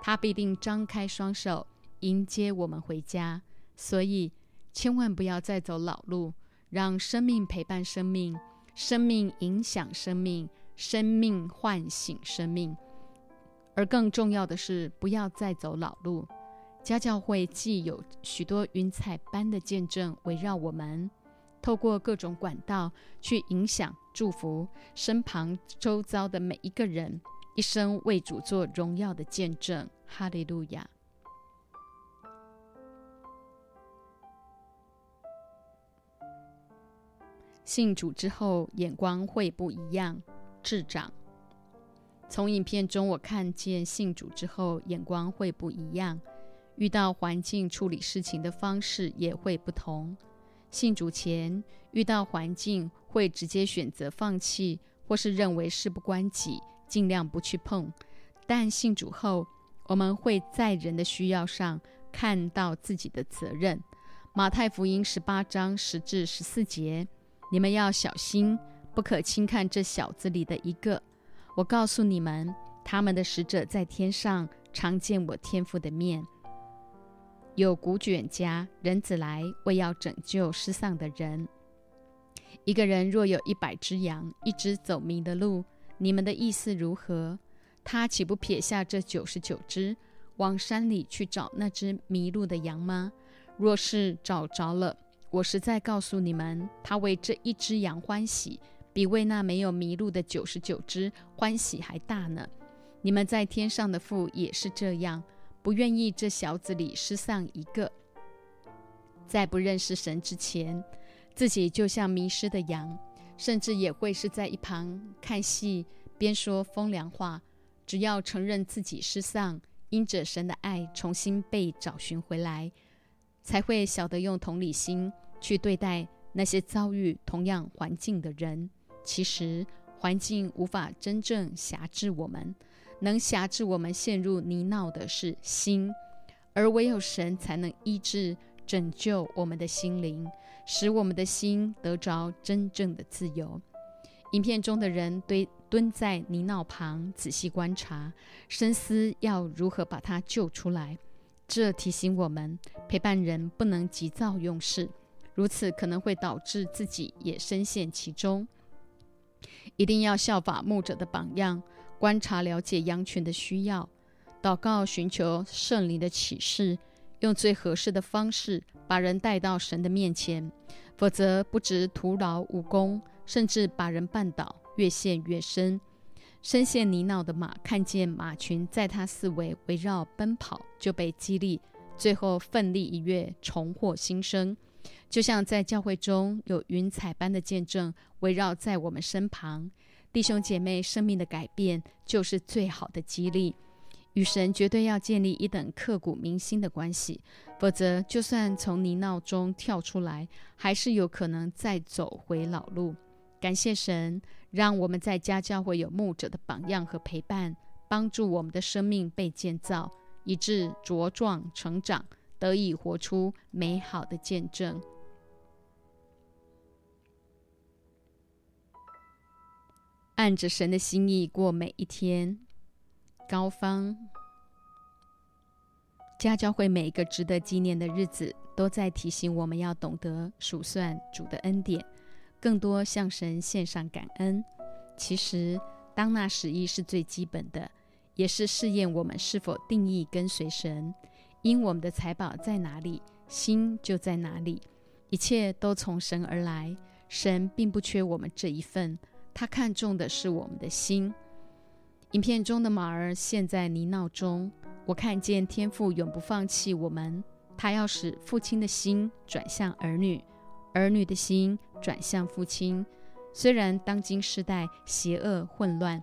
他必定张开双手迎接我们回家。所以，千万不要再走老路，让生命陪伴生命，生命影响生命。生命唤醒生命，而更重要的是，不要再走老路。家教会既有许多云彩般的见证围绕我们，透过各种管道去影响、祝福身旁周遭的每一个人，一生为主做荣耀的见证。哈利路亚！信主之后，眼光会不一样。智长，从影片中我看见信主之后眼光会不一样，遇到环境处理事情的方式也会不同。信主前遇到环境会直接选择放弃，或是认为事不关己，尽量不去碰。但信主后，我们会在人的需要上看到自己的责任。马太福音十八章十至十四节，你们要小心。不可轻看这小子里的一个。我告诉你们，他们的使者在天上常见我天父的面。有古卷家人子来，为要拯救失丧的人。一个人若有一百只羊，一只走迷的路，你们的意思如何？他岂不撇下这九十九只，往山里去找那只迷路的羊吗？若是找着了，我实在告诉你们，他为这一只羊欢喜。比为那没有迷路的九十九只欢喜还大呢。你们在天上的父也是这样，不愿意这小子里失丧一个。在不认识神之前，自己就像迷失的羊，甚至也会是在一旁看戏，边说风凉话。只要承认自己失丧，因着神的爱重新被找寻回来，才会晓得用同理心去对待那些遭遇同样环境的人。其实环境无法真正辖制我们，能辖制我们陷入泥淖的是心，而唯有神才能医治、拯救我们的心灵，使我们的心得着真正的自由。影片中的人堆蹲在泥淖旁，仔细观察、深思，要如何把他救出来。这提醒我们，陪伴人不能急躁用事，如此可能会导致自己也深陷其中。一定要效法牧者的榜样，观察了解羊群的需要，祷告寻求圣灵的启示，用最合适的方式把人带到神的面前。否则，不止徒劳无功，甚至把人绊倒，越陷越深。深陷泥淖的马看见马群在它四围围绕奔跑，就被激励，最后奋力一跃，重获新生。就像在教会中有云彩般的见证围绕在我们身旁，弟兄姐妹生命的改变就是最好的激励。与神绝对要建立一等刻骨铭心的关系，否则就算从泥淖中跳出来，还是有可能再走回老路。感谢神，让我们在家教会有牧者的榜样和陪伴，帮助我们的生命被建造，以致茁壮成长，得以活出美好的见证。按着神的心意过每一天。高方家教会每一个值得纪念的日子，都在提醒我们要懂得数算主的恩典，更多向神献上感恩。其实，当那十一是最基本的，也是试验我们是否定义跟随神。因我们的财宝在哪里，心就在哪里。一切都从神而来，神并不缺我们这一份。他看重的是我们的心。影片中的马儿陷在泥淖中，我看见天父永不放弃我们。他要使父亲的心转向儿女，儿女的心转向父亲。虽然当今世代邪恶混乱，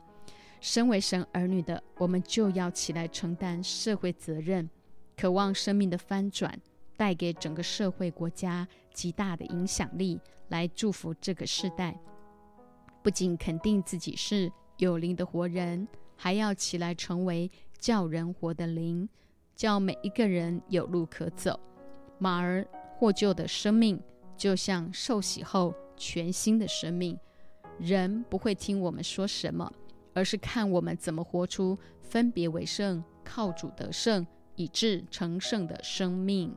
身为神儿女的我们就要起来承担社会责任，渴望生命的翻转，带给整个社会国家极大的影响力，来祝福这个世代。不仅肯定自己是有灵的活人，还要起来成为叫人活的灵，叫每一个人有路可走。马儿获救的生命，就像受洗后全新的生命。人不会听我们说什么，而是看我们怎么活出分别为圣、靠主得胜，以致成圣的生命。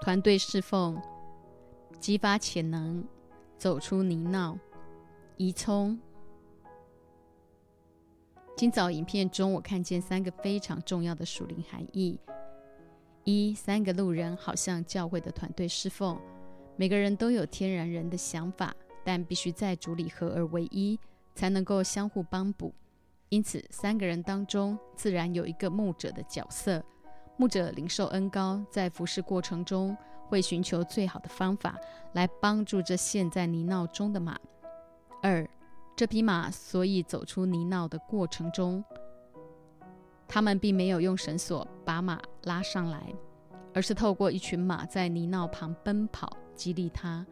团队侍奉，激发潜能，走出泥淖。移葱。今早影片中，我看见三个非常重要的属灵含义：一、三个路人好像教会的团队侍奉，每个人都有天然人的想法，但必须在主里合而为一，才能够相互帮补。因此，三个人当中自然有一个牧者的角色。牧者领受恩高，在服侍过程中会寻求最好的方法来帮助这陷在泥淖中的马。二，这匹马所以走出泥淖的过程中，他们并没有用绳索把马拉上来，而是透过一群马在泥淖旁奔跑，激励它。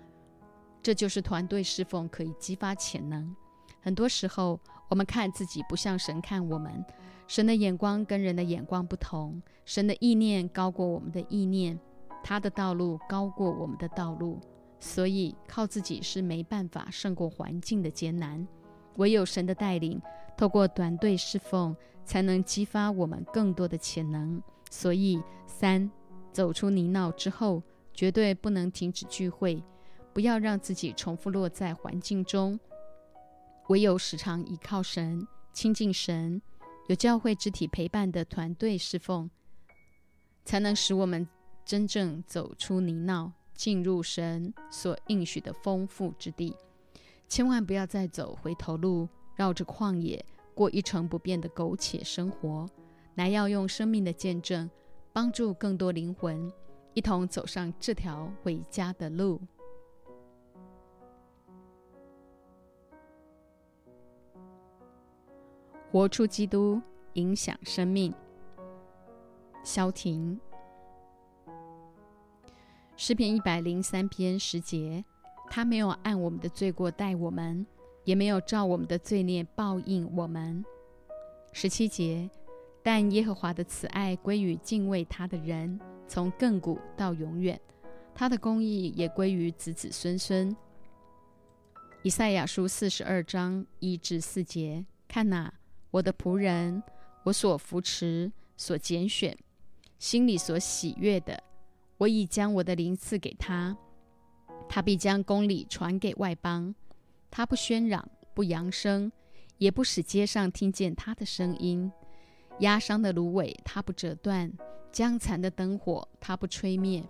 这就是团队侍奉可以激发潜能。很多时候，我们看自己不像神看我们。神的眼光跟人的眼光不同，神的意念高过我们的意念，他的道路高过我们的道路，所以靠自己是没办法胜过环境的艰难，唯有神的带领，透过团队侍奉，才能激发我们更多的潜能。所以，三走出泥淖之后，绝对不能停止聚会，不要让自己重复落在环境中，唯有时常依靠神，亲近神。有教会肢体陪伴的团队侍奉，才能使我们真正走出泥淖，进入神所应许的丰富之地。千万不要再走回头路，绕着旷野过一成不变的苟且生活，乃要用生命的见证，帮助更多灵魂一同走上这条回家的路。活出基督，影响生命。萧婷，诗篇一百零三篇十节，他没有按我们的罪过待我们，也没有照我们的罪孽报应我们。十七节，但耶和华的慈爱归于敬畏他的人，从亘古到永远，他的公义也归于子子孙孙。以赛亚书四十二章一至四节，看哪。我的仆人，我所扶持、所拣选，心里所喜悦的，我已将我的灵赐给他，他必将公理传给外邦。他不喧嚷，不扬声，也不使街上听见他的声音。压伤的芦苇，他不折断；将残的灯火，他不吹灭。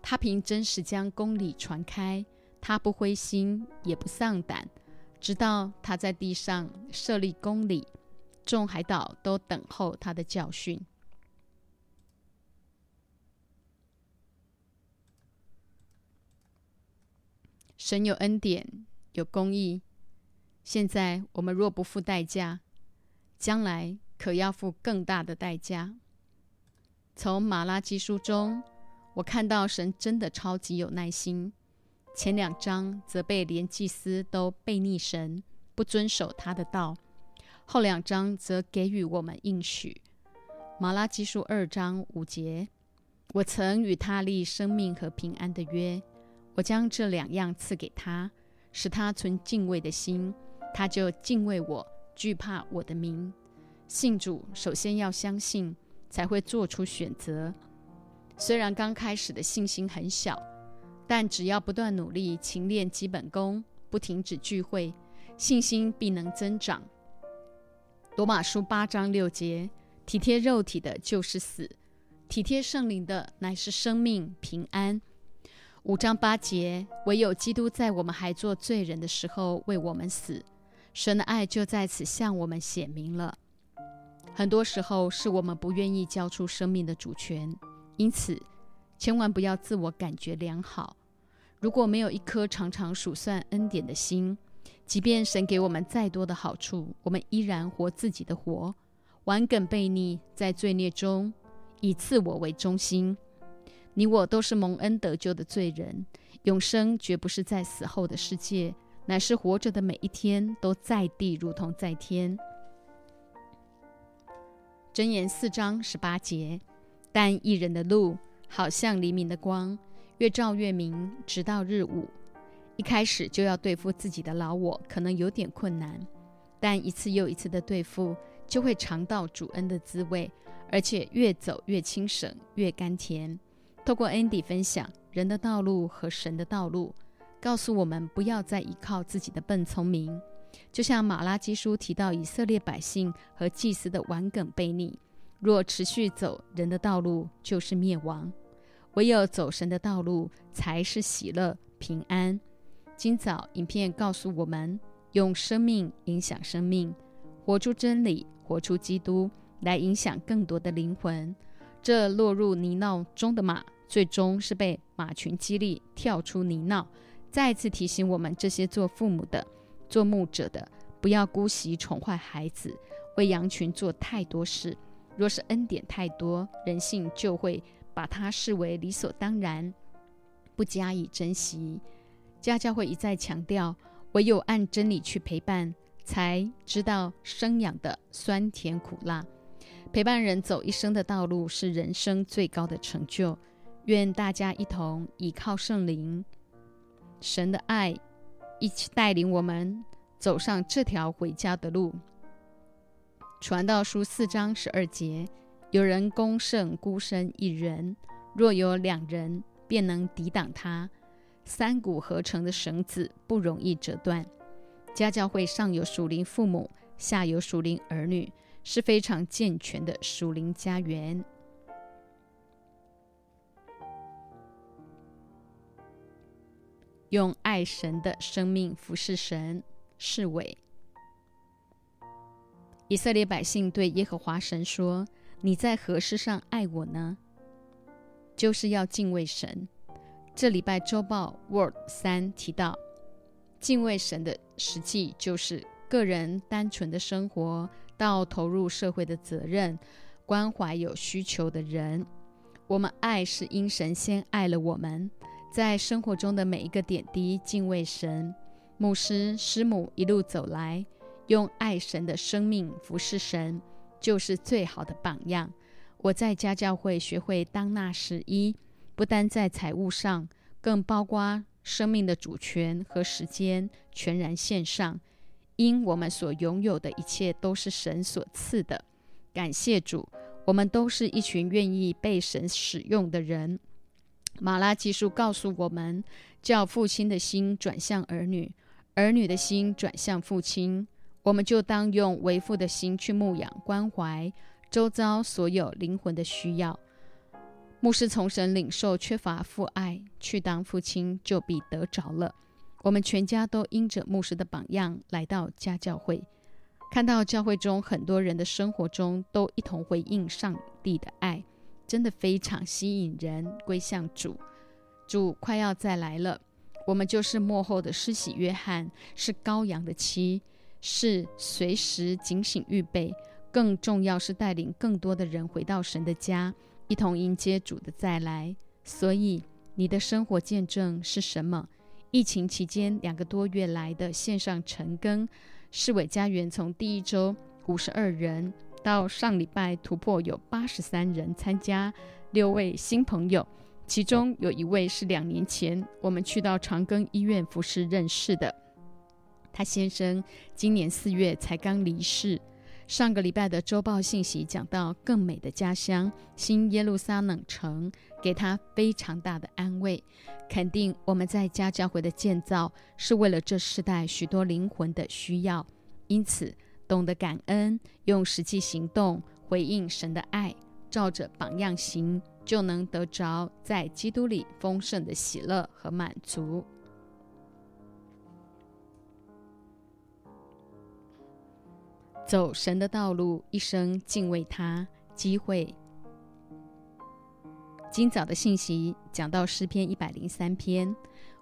他凭真实将公理传开，他不灰心，也不丧胆，直到他在地上设立公理，众海岛都等候他的教训。神有恩典，有公义。现在我们若不付代价，将来可要付更大的代价。从马拉基书中，我看到神真的超级有耐心。前两章则被连祭司都背逆神，不遵守他的道；后两章则给予我们应许。马拉基书二章五节：我曾与他立生命和平安的约。我将这两样赐给他，使他存敬畏的心，他就敬畏我，惧怕我的名。信主首先要相信，才会做出选择。虽然刚开始的信心很小，但只要不断努力、勤练基本功，不停止聚会，信心必能增长。罗马书八章六节：体贴肉体的，就是死；体贴圣灵的，乃是生命平安。五章八节，唯有基督在我们还做罪人的时候为我们死，神的爱就在此向我们显明了。很多时候是我们不愿意交出生命的主权，因此千万不要自我感觉良好。如果没有一颗常常数算恩典的心，即便神给我们再多的好处，我们依然活自己的活，顽梗悖逆，在罪孽中以自我为中心。你我都是蒙恩得救的罪人，永生绝不是在死后的世界，乃是活着的每一天都在地，如同在天。箴言四章十八节，但一人的路好像黎明的光，越照越明，直到日午。一开始就要对付自己的老我，可能有点困难，但一次又一次的对付，就会尝到主恩的滋味，而且越走越轻省，越甘甜。透过 Andy 分享人的道路和神的道路，告诉我们不要再依靠自己的笨聪明。就像马拉基书提到以色列百姓和祭司的顽梗悖逆，若持续走人的道路，就是灭亡；唯有走神的道路，才是喜乐平安。今早影片告诉我们，用生命影响生命，活出真理，活出基督，来影响更多的灵魂。这落入泥淖中的马，最终是被马群激励跳出泥淖。再次提醒我们，这些做父母的、做牧者的，不要姑息宠坏孩子，为羊群做太多事。若是恩典太多，人性就会把它视为理所当然，不加以珍惜。家教会一再强调，唯有按真理去陪伴，才知道生养的酸甜苦辣。陪伴人走一生的道路是人生最高的成就。愿大家一同倚靠圣灵、神的爱，一起带领我们走上这条回家的路。传道书四章十二节：有人攻胜孤身一人，若有两人，便能抵挡他。三股合成的绳子不容易折断。家教会上有属灵父母，下有属灵儿女。是非常健全的属灵家园。用爱神的生命服侍神，是伟。以色列百姓对耶和华神说：“你在何事上爱我呢？”就是要敬畏神。这礼拜周报 Word 三提到，敬畏神的实际就是个人单纯的生活。到投入社会的责任，关怀有需求的人。我们爱是因神先爱了我们，在生活中的每一个点滴敬畏神。牧师师母一路走来，用爱神的生命服侍神，就是最好的榜样。我在家教会学会当纳十一，不单在财务上，更包括生命的主权和时间全然献上。因我们所拥有的一切都是神所赐的，感谢主，我们都是一群愿意被神使用的人。马拉基书告诉我们，叫父亲的心转向儿女，儿女的心转向父亲。我们就当用为父的心去牧养、关怀周遭所有灵魂的需要。牧师从神领受缺乏父爱，去当父亲就必得着了。我们全家都因着牧师的榜样来到家教会，看到教会中很多人的生活中都一同回应上帝的爱。真的非常吸引人归向主，主快要再来了。我们就是幕后的施洗约翰，是羔羊的妻，是随时警醒预备。更重要是带领更多的人回到神的家，一同迎接主的再来。所以你的生活见证是什么？疫情期间两个多月来的线上晨更，市委家园从第一周五十二人。到上礼拜突破有八十三人参加，六位新朋友，其中有一位是两年前我们去到长庚医院服侍认识的，他先生今年四月才刚离世。上个礼拜的周报信息讲到更美的家乡新耶路撒冷城，给他非常大的安慰，肯定我们在家教会的建造是为了这世代许多灵魂的需要，因此。懂得感恩，用实际行动回应神的爱，照着榜样行，就能得着在基督里丰盛的喜乐和满足。走神的道路，一生敬畏他。机会。今早的信息讲到诗篇一百零三篇，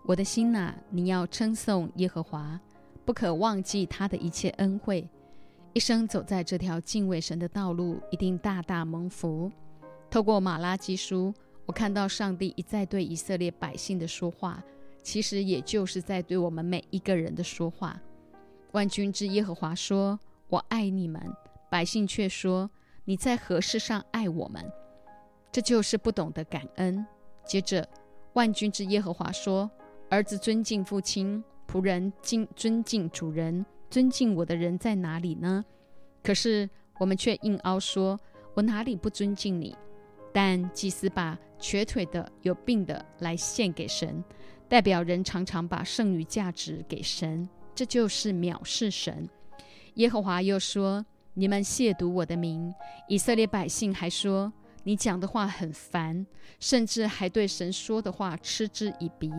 我的心呐，你要称颂耶和华，不可忘记他的一切恩惠。一生走在这条敬畏神的道路，一定大大蒙福。透过马拉基书，我看到上帝一再对以色列百姓的说话，其实也就是在对我们每一个人的说话。万军之耶和华说：“我爱你们。”百姓却说：“你在何事上爱我们？”这就是不懂得感恩。接着，万军之耶和华说：“儿子尊敬父亲，仆人敬尊敬主人。”尊敬我的人在哪里呢？可是我们却硬凹说：“我哪里不尊敬你？”但祭司把瘸腿的、有病的来献给神，代表人常常把剩余价值给神，这就是藐视神。耶和华又说：“你们亵渎我的名。”以色列百姓还说：“你讲的话很烦，甚至还对神说的话嗤之以鼻。”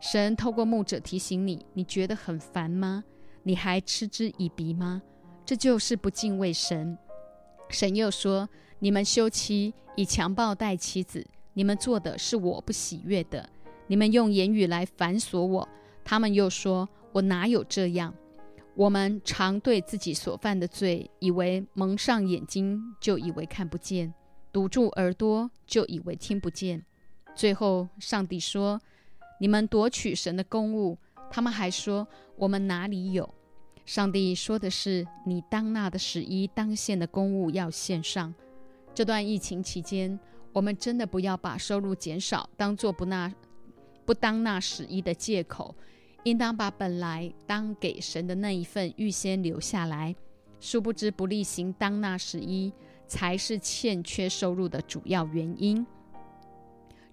神透过牧者提醒你：“你觉得很烦吗？”你还嗤之以鼻吗？这就是不敬畏神。神又说：“你们休妻，以强暴待妻子，你们做的是我不喜悦的。你们用言语来反锁我。”他们又说：“我哪有这样？我们常对自己所犯的罪，以为蒙上眼睛，就以为看不见；堵住耳朵，就以为听不见。”最后，上帝说：“你们夺取神的公物。”他们还说：“我们哪里有？”上帝说的是：“你当纳的十一当献的公物要献上。”这段疫情期间，我们真的不要把收入减少当做不纳、不当纳十一的借口，应当把本来当给神的那一份预先留下来。殊不知，不例行当纳十一，才是欠缺收入的主要原因。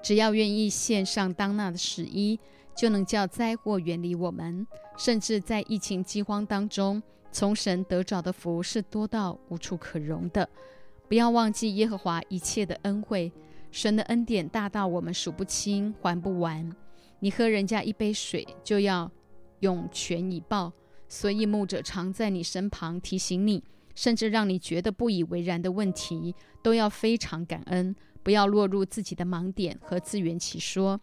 只要愿意献上当纳的十一。就能叫灾祸远离我们，甚至在疫情饥荒当中，从神得着的福是多到无处可容的。不要忘记耶和华一切的恩惠，神的恩典大到我们数不清、还不完。你喝人家一杯水，就要涌泉以报。所以牧者常在你身旁提醒你，甚至让你觉得不以为然的问题，都要非常感恩，不要落入自己的盲点和自圆其说。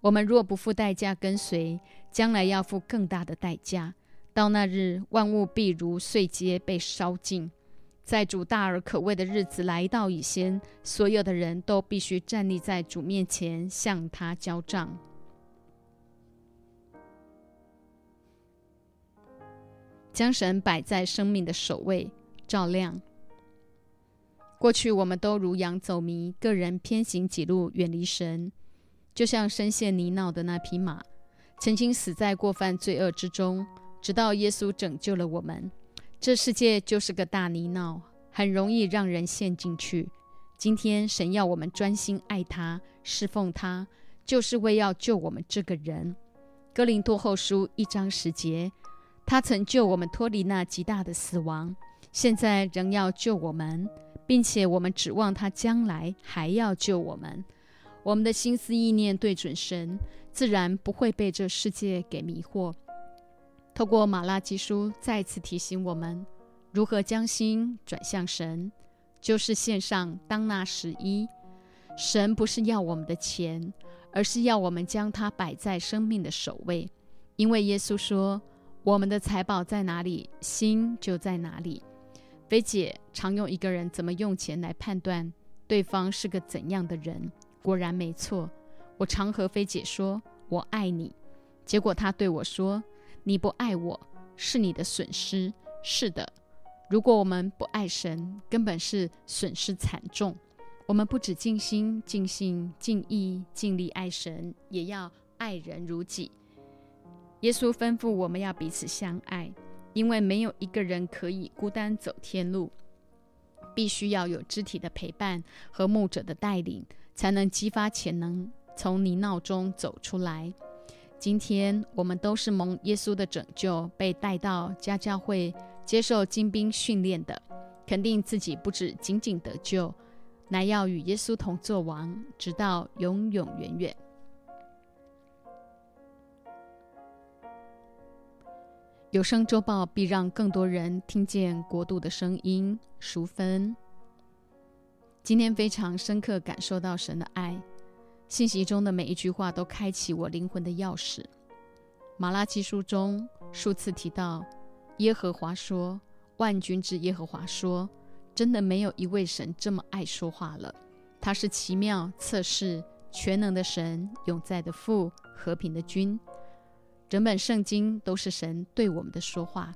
我们若不付代价跟随，将来要付更大的代价。到那日，万物必如碎秸被烧尽。在主大而可畏的日子来到以前，所有的人都必须站立在主面前，向他交账。将神摆在生命的首位，照亮。过去我们都如羊走迷，个人偏行己路，远离神。就像深陷泥淖的那匹马，曾经死在过犯罪恶之中，直到耶稣拯救了我们。这世界就是个大泥淖，很容易让人陷进去。今天神要我们专心爱他，侍奉他，就是为要救我们这个人。哥林多后书一章十节，他曾救我们脱离那极大的死亡，现在仍要救我们，并且我们指望他将来还要救我们。我们的心思意念对准神，自然不会被这世界给迷惑。透过马拉基书再次提醒我们，如何将心转向神，就是献上当纳十一。神不是要我们的钱，而是要我们将它摆在生命的首位。因为耶稣说：“我们的财宝在哪里，心就在哪里。”菲姐常用一个人怎么用钱来判断对方是个怎样的人。果然没错，我常和菲姐说“我爱你”，结果她对我说：“你不爱我是你的损失。”是的，如果我们不爱神，根本是损失惨重。我们不止尽心、尽性、尽意、尽力爱神，也要爱人如己。耶稣吩咐我们要彼此相爱，因为没有一个人可以孤单走天路，必须要有肢体的陪伴和牧者的带领。才能激发潜能，从泥淖中走出来。今天我们都是蒙耶稣的拯救，被带到家教会接受精兵训练的，肯定自己不止仅仅得救，乃要与耶稣同作王，直到永永远远。有声周报必让更多人听见国度的声音。淑芬。今天非常深刻感受到神的爱，信息中的每一句话都开启我灵魂的钥匙。马拉基书中数次提到耶和华说：“万军之耶和华说，真的没有一位神这么爱说话了。他是奇妙测试全能的神，永在的父，和平的君。整本圣经都是神对我们的说话。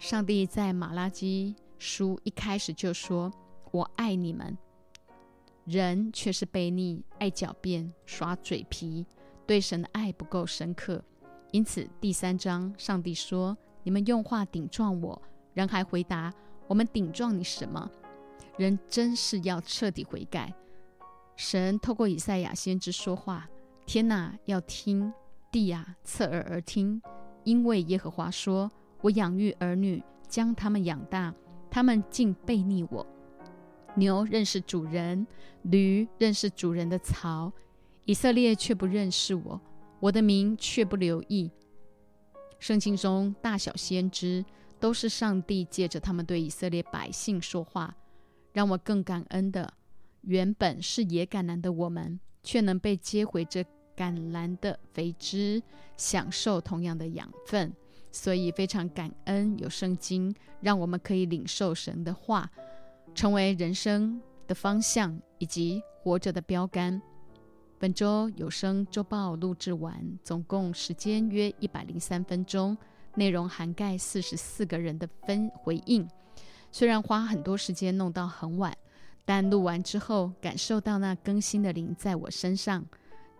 上帝在马拉基书一开始就说：‘我爱你们。’人却是悖逆、爱狡辩、耍嘴皮，对神的爱不够深刻。因此，第三章，上帝说：“你们用话顶撞我。”人还回答：“我们顶撞你什么？”人真是要彻底悔改。神透过以赛亚先知说话：“天哪，要听；地呀，侧耳而听。因为耶和华说：我养育儿女，将他们养大，他们竟背逆我。”牛认识主人，驴认识主人的槽，以色列却不认识我，我的名却不留意。圣经中大小先知都是上帝借着他们对以色列百姓说话。让我更感恩的，原本是野橄榄的我们，却能被接回这橄榄的肥枝，享受同样的养分。所以非常感恩有圣经，让我们可以领受神的话。成为人生的方向以及活着的标杆。本周有声周报录制完，总共时间约一百零三分钟，内容涵盖四十四个人的分回应。虽然花很多时间弄到很晚，但录完之后，感受到那更新的灵在我身上。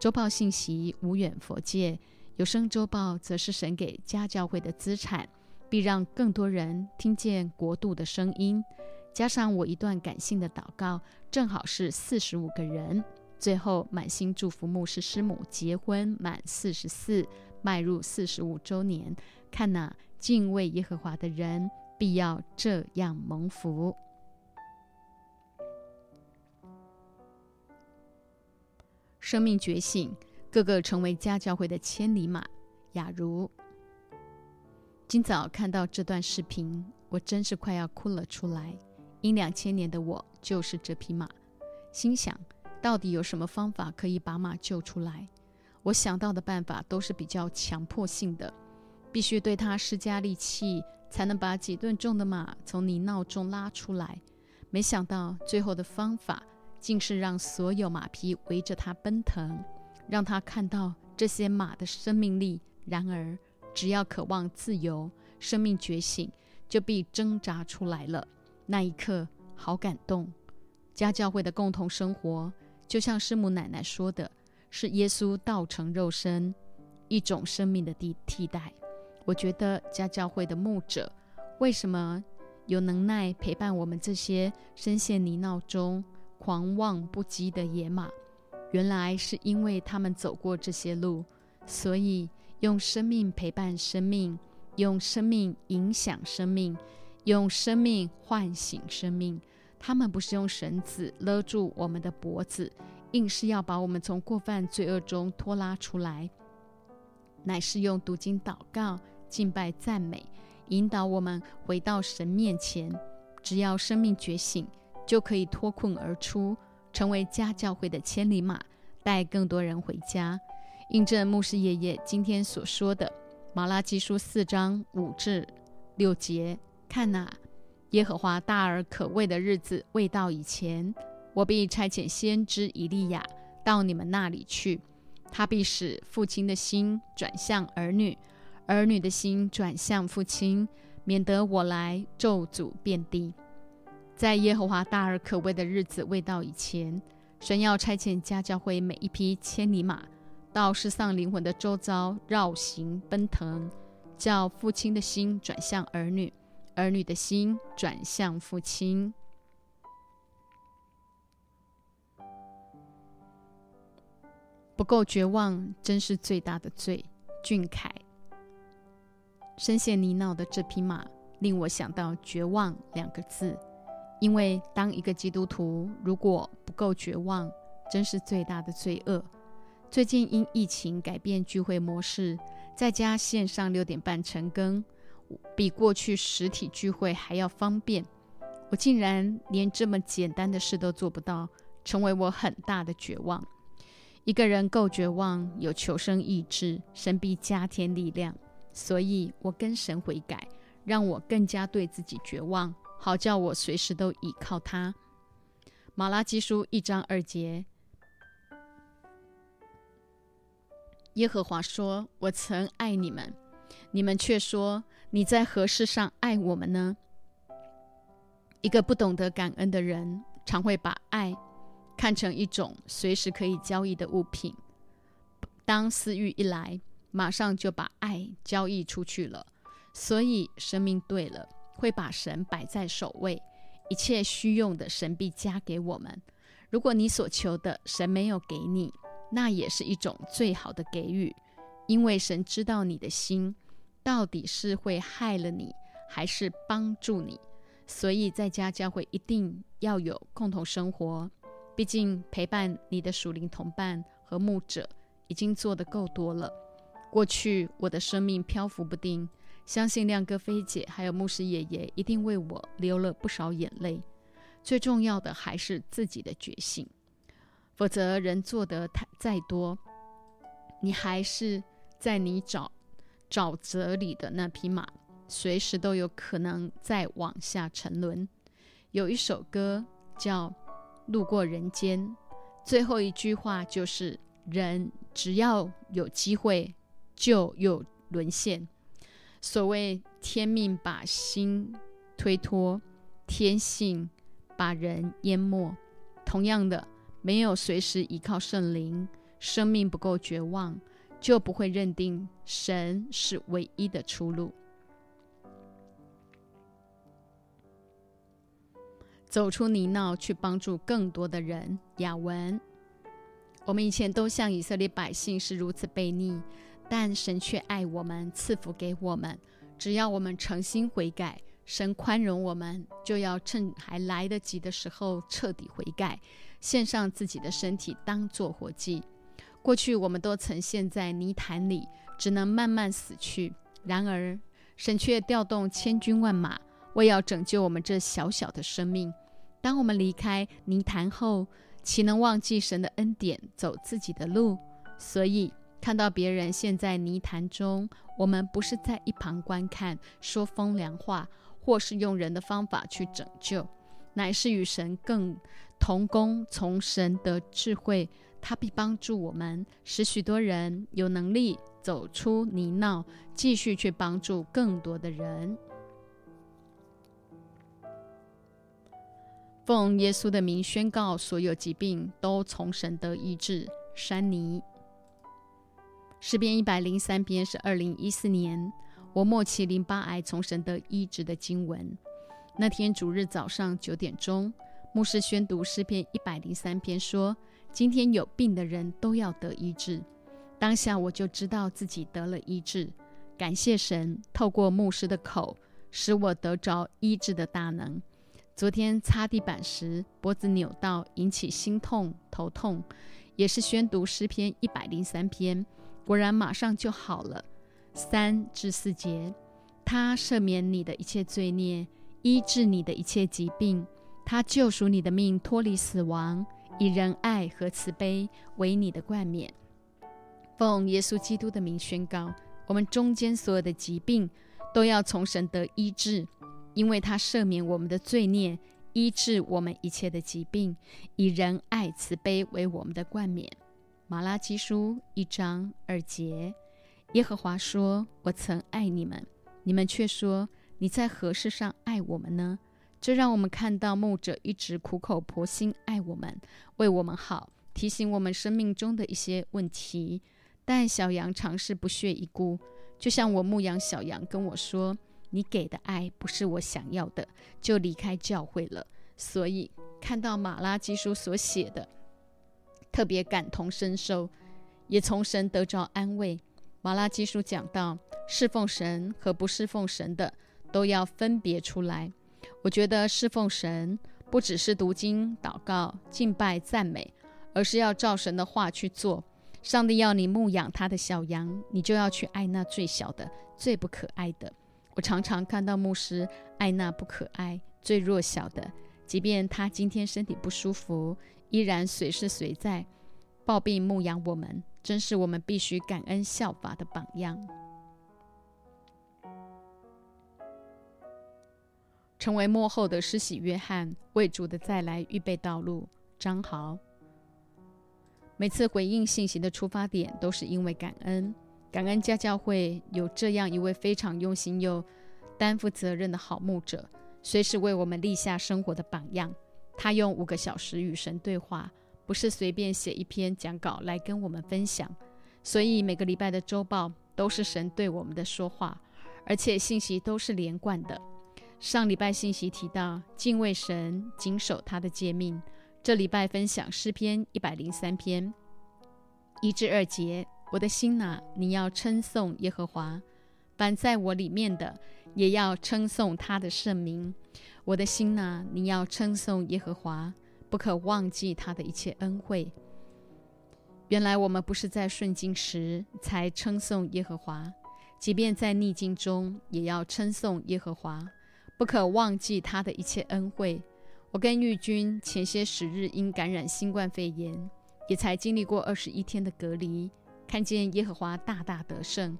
周报信息无远佛界，有声周报则是神给家教会的资产，必让更多人听见国度的声音。加上我一段感性的祷告，正好是四十五个人。最后满心祝福牧师师母结婚满四十四，迈入四十五周年。看那敬畏耶和华的人，必要这样蒙福。生命觉醒，个个成为家教会的千里马。雅茹，今早看到这段视频，我真是快要哭了出来。因两千年的我就是这匹马，心想到底有什么方法可以把马救出来？我想到的办法都是比较强迫性的，必须对它施加力气，才能把几吨重的马从泥淖中拉出来。没想到最后的方法竟是让所有马匹围着它奔腾，让它看到这些马的生命力。然而，只要渴望自由、生命觉醒，就必挣扎出来了。那一刻，好感动。家教会的共同生活，就像师母奶奶说的，是耶稣道成肉身，一种生命的替替代。我觉得家教会的牧者，为什么有能耐陪伴我们这些深陷泥淖中、狂妄不羁的野马？原来是因为他们走过这些路，所以用生命陪伴生命，用生命影响生命，用生命唤醒生命。他们不是用绳子勒住我们的脖子，硬是要把我们从过犯罪恶中拖拉出来，乃是用读经、祷告、敬拜、赞美，引导我们回到神面前。只要生命觉醒，就可以脱困而出，成为家教会的千里马，带更多人回家。印证牧师爷爷今天所说的《马拉基书》四章五至六节，看哪。耶和华大而可畏的日子未到以前，我必差遣先知以利亚到你们那里去。他必使父亲的心转向儿女，儿女的心转向父亲，免得我来咒诅遍地。在耶和华大而可畏的日子未到以前，神要差遣家教会每一匹千里马，到失丧灵魂的周遭绕行奔腾，叫父亲的心转向儿女。儿女的心转向父亲，不够绝望，真是最大的罪。俊凯，深陷泥淖的这匹马，令我想到“绝望”两个字。因为当一个基督徒如果不够绝望，真是最大的罪恶。最近因疫情改变聚会模式，在家线上六点半成更。比过去实体聚会还要方便，我竟然连这么简单的事都做不到，成为我很大的绝望。一个人够绝望，有求生意志，神必加添力量。所以我跟神悔改，让我更加对自己绝望，好叫我随时都倚靠他。马拉基书一章二节，耶和华说：“我曾爱你们，你们却说。”你在何事上爱我们呢？一个不懂得感恩的人，常会把爱看成一种随时可以交易的物品。当私欲一来，马上就把爱交易出去了。所以，生命对了，会把神摆在首位，一切需用的神必加给我们。如果你所求的神没有给你，那也是一种最好的给予，因为神知道你的心。到底是会害了你，还是帮助你？所以在家教会一定要有共同生活。毕竟陪伴你的属灵同伴和牧者已经做得够多了。过去我的生命漂浮不定，相信亮哥、菲姐还有牧师爷爷一定为我流了不少眼泪。最重要的还是自己的觉醒，否则人做得太再多，你还是在你沼。沼泽里的那匹马，随时都有可能再往下沉沦。有一首歌叫《路过人间》，最后一句话就是“人只要有机会，就有沦陷”。所谓天命把心推脱，天性把人淹没。同样的，没有随时依靠圣灵，生命不够绝望。就不会认定神是唯一的出路。走出泥淖，去帮助更多的人。雅文，我们以前都像以色列百姓是如此悖逆，但神却爱我们，赐福给我们。只要我们诚心悔改，神宽容我们，就要趁还来得及的时候彻底悔改，献上自己的身体当做活祭。过去我们都曾陷在泥潭里，只能慢慢死去。然而，神却调动千军万马，为要拯救我们这小小的生命。当我们离开泥潭后，岂能忘记神的恩典，走自己的路？所以，看到别人陷在泥潭中，我们不是在一旁观看，说风凉话，或是用人的方法去拯救，乃是与神更同工，从神得智慧。他必帮助我们，使许多人有能力走出泥淖，继续去帮助更多的人。奉耶稣的名宣告，所有疾病都从神得医治。山尼诗篇一百零三篇是二零一四年我末期淋巴癌从神得医治的经文。那天主日早上九点钟，牧师宣读诗篇一百零三篇，说。今天有病的人都要得医治。当下我就知道自己得了医治，感谢神透过牧师的口，使我得着医治的大能。昨天擦地板时脖子扭到，引起心痛头痛，也是宣读诗篇一百零三篇，果然马上就好了。三至四节，他赦免你的一切罪孽，医治你的一切疾病，他救赎你的命，脱离死亡，以仁爱和慈悲为你的冠冕。奉耶稣基督的名宣告，我们中间所有的疾病都要从神得医治，因为他赦免我们的罪孽，医治我们一切的疾病，以仁爱慈悲为我们的冠冕。马拉基书一章二节。耶和华说：“我曾爱你们，你们却说你在何事上爱我们呢？这让我们看到牧者一直苦口婆心爱我们，为我们好，提醒我们生命中的一些问题。但小羊尝试不屑一顾，就像我牧羊小羊跟我说：‘你给的爱不是我想要的’，就离开教会了。所以看到马拉基书所写的，特别感同身受，也从神得着安慰。”马拉基书讲到，侍奉神和不侍奉神的都要分别出来。我觉得侍奉神不只是读经、祷告、敬拜、赞美，而是要照神的话去做。上帝要你牧养他的小羊，你就要去爱那最小的、最不可爱的。我常常看到牧师爱那不可爱、最弱小的，即便他今天身体不舒服，依然随时随在抱病牧养我们。真是我们必须感恩效法的榜样。成为幕后的施洗约翰，为主的再来预备道路。张豪每次回应信息的出发点，都是因为感恩。感恩家教会有这样一位非常用心又担负责任的好牧者，随时为我们立下生活的榜样。他用五个小时与神对话。不是随便写一篇讲稿来跟我们分享，所以每个礼拜的周报都是神对我们的说话，而且信息都是连贯的。上礼拜信息提到敬畏神，谨守他的诫命。这礼拜分享诗篇一百零三篇一至二节：我的心哪，你要称颂耶和华；凡在我里面的，也要称颂他的圣名。我的心哪，你要称颂耶和华。不可忘记他的一切恩惠。原来我们不是在顺境时才称颂耶和华，即便在逆境中也要称颂耶和华。不可忘记他的一切恩惠。我跟玉君前些时日因感染新冠肺炎，也才经历过二十一天的隔离，看见耶和华大大得胜。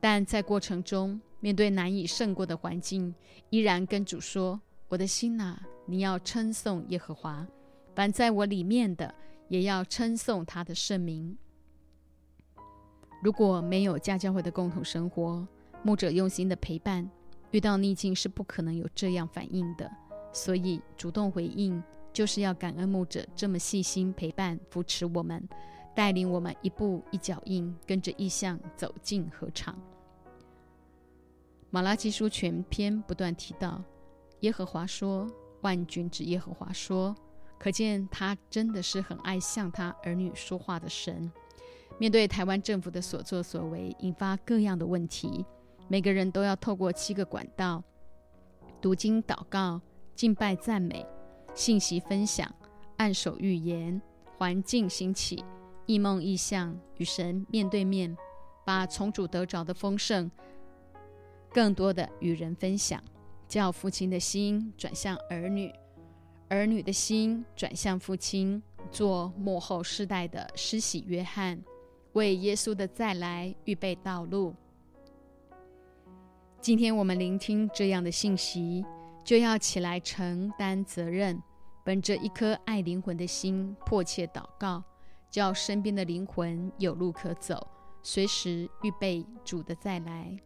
但在过程中，面对难以胜过的环境，依然跟主说：“我的心呐。”你要称颂耶和华，凡在我里面的也要称颂他的圣名。如果没有家教会的共同生活，牧者用心的陪伴，遇到逆境是不可能有这样反应的。所以主动回应，就是要感恩牧者这么细心陪伴、扶持我们，带领我们一步一脚印，跟着意向走进合唱。马拉基书全篇不断提到耶和华说。万军之耶和华说：“可见他真的是很爱向他儿女说话的神。面对台湾政府的所作所为，引发各样的问题，每个人都要透过七个管道：读经、祷告、敬拜、赞美、信息分享、按手预言、环境兴起、异梦异象，与神面对面，把从主得着的丰盛，更多的与人分享。”叫父亲的心转向儿女，儿女的心转向父亲，做幕后世代的施洗约翰，为耶稣的再来预备道路。今天我们聆听这样的信息，就要起来承担责任，本着一颗爱灵魂的心，迫切祷告，叫身边的灵魂有路可走，随时预备主的再来。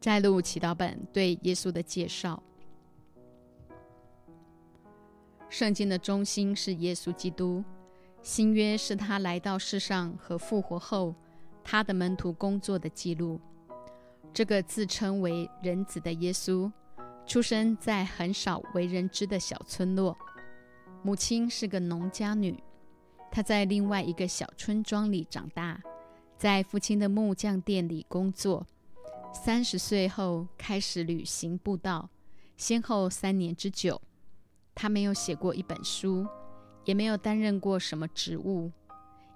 摘录祈祷本对耶稣的介绍。圣经的中心是耶稣基督，新约是他来到世上和复活后，他的门徒工作的记录。这个自称为人子的耶稣，出生在很少为人知的小村落，母亲是个农家女。他在另外一个小村庄里长大，在父亲的木匠店里工作。三十岁后开始旅行布道，先后三年之久。他没有写过一本书，也没有担任过什么职务，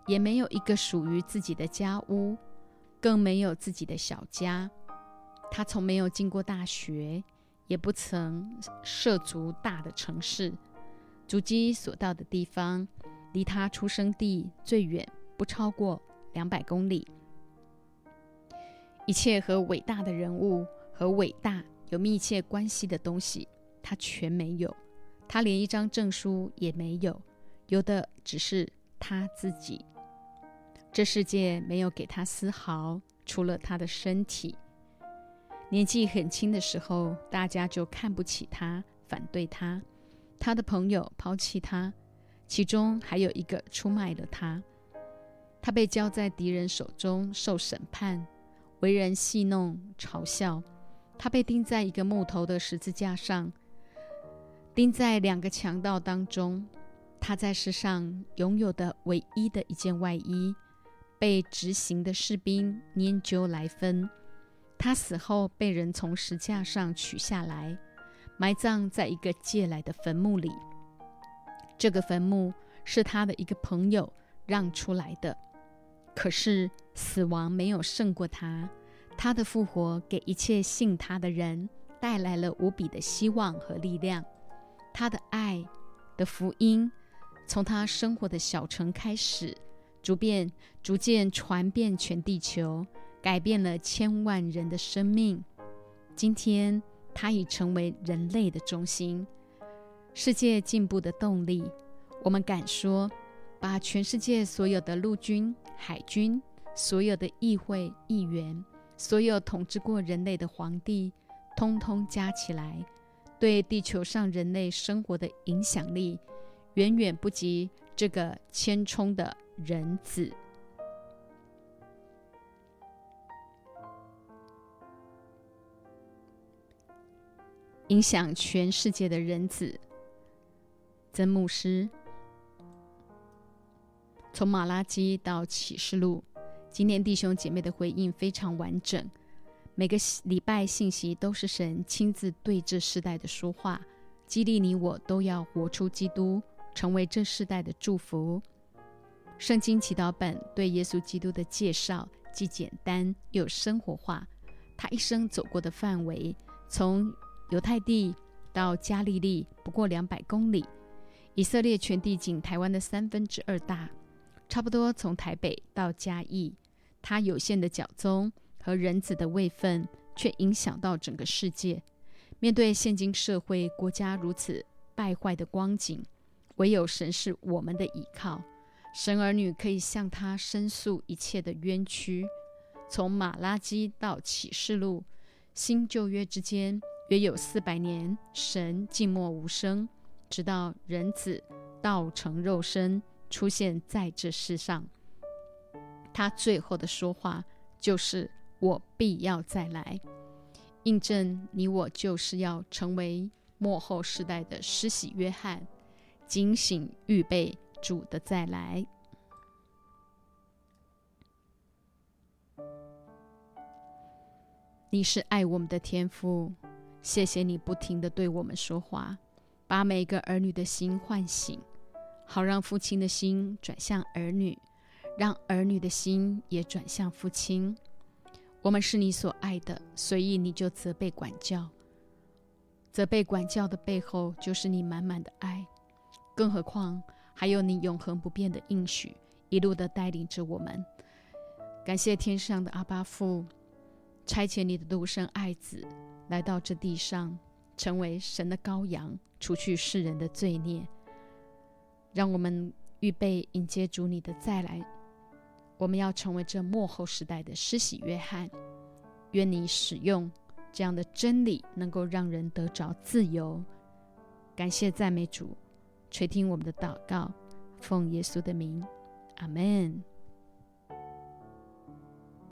也没有一个属于自己的家屋，更没有自己的小家。他从没有进过大学，也不曾涉足大的城市，足迹所到的地方。离他出生地最远不超过两百公里。一切和伟大的人物和伟大有密切关系的东西，他全没有。他连一张证书也没有，有的只是他自己。这世界没有给他丝毫，除了他的身体。年纪很轻的时候，大家就看不起他，反对他，他的朋友抛弃他。其中还有一个出卖了他，他被交在敌人手中受审判，为人戏弄嘲笑。他被钉在一个木头的十字架上，钉在两个强盗当中。他在世上拥有的唯一的一件外衣，被执行的士兵研究来分。他死后被人从石架上取下来，埋葬在一个借来的坟墓里。这个坟墓是他的一个朋友让出来的，可是死亡没有胜过他，他的复活给一切信他的人带来了无比的希望和力量。他的爱的福音从他生活的小城开始，逐渐逐渐传遍全地球，改变了千万人的生命。今天，它已成为人类的中心。世界进步的动力，我们敢说，把全世界所有的陆军、海军、所有的议会议员、所有统治过人类的皇帝，通通加起来，对地球上人类生活的影响力，远远不及这个千冲的人子。影响全世界的人子。曾牧师从马拉基到启示录，今天弟兄姐妹的回应非常完整。每个礼拜信息都是神亲自对这世代的说话，激励你我都要活出基督，成为这世代的祝福。圣经祈祷本对耶稣基督的介绍既简单又生活化。他一生走过的范围，从犹太地到加利利，不过两百公里。以色列全地仅台湾的三分之二大，差不多从台北到嘉义，他有限的脚踪和人子的位分，却影响到整个世界。面对现今社会国家如此败坏的光景，唯有神是我们的依靠。神儿女可以向他申诉一切的冤屈。从马拉基到启示录，新旧约之间约有四百年，神静默无声。直到人子道成肉身出现在这世上，他最后的说话就是“我必要再来”，印证你我就是要成为末后时代的施洗约翰，警醒预备主的再来。你是爱我们的天父，谢谢你不停的对我们说话。把每个儿女的心唤醒，好让父亲的心转向儿女，让儿女的心也转向父亲。我们是你所爱的，所以你就责备管教。责备管教的背后，就是你满满的爱。更何况还有你永恒不变的应许，一路的带领着我们。感谢天上的阿巴父，差遣你的独生爱子来到这地上。成为神的羔羊，除去世人的罪孽，让我们预备迎接主你的再来。我们要成为这末后时代的施洗约翰。愿你使用这样的真理，能够让人得着自由。感谢赞美主，垂听我们的祷告，奉耶稣的名，阿门。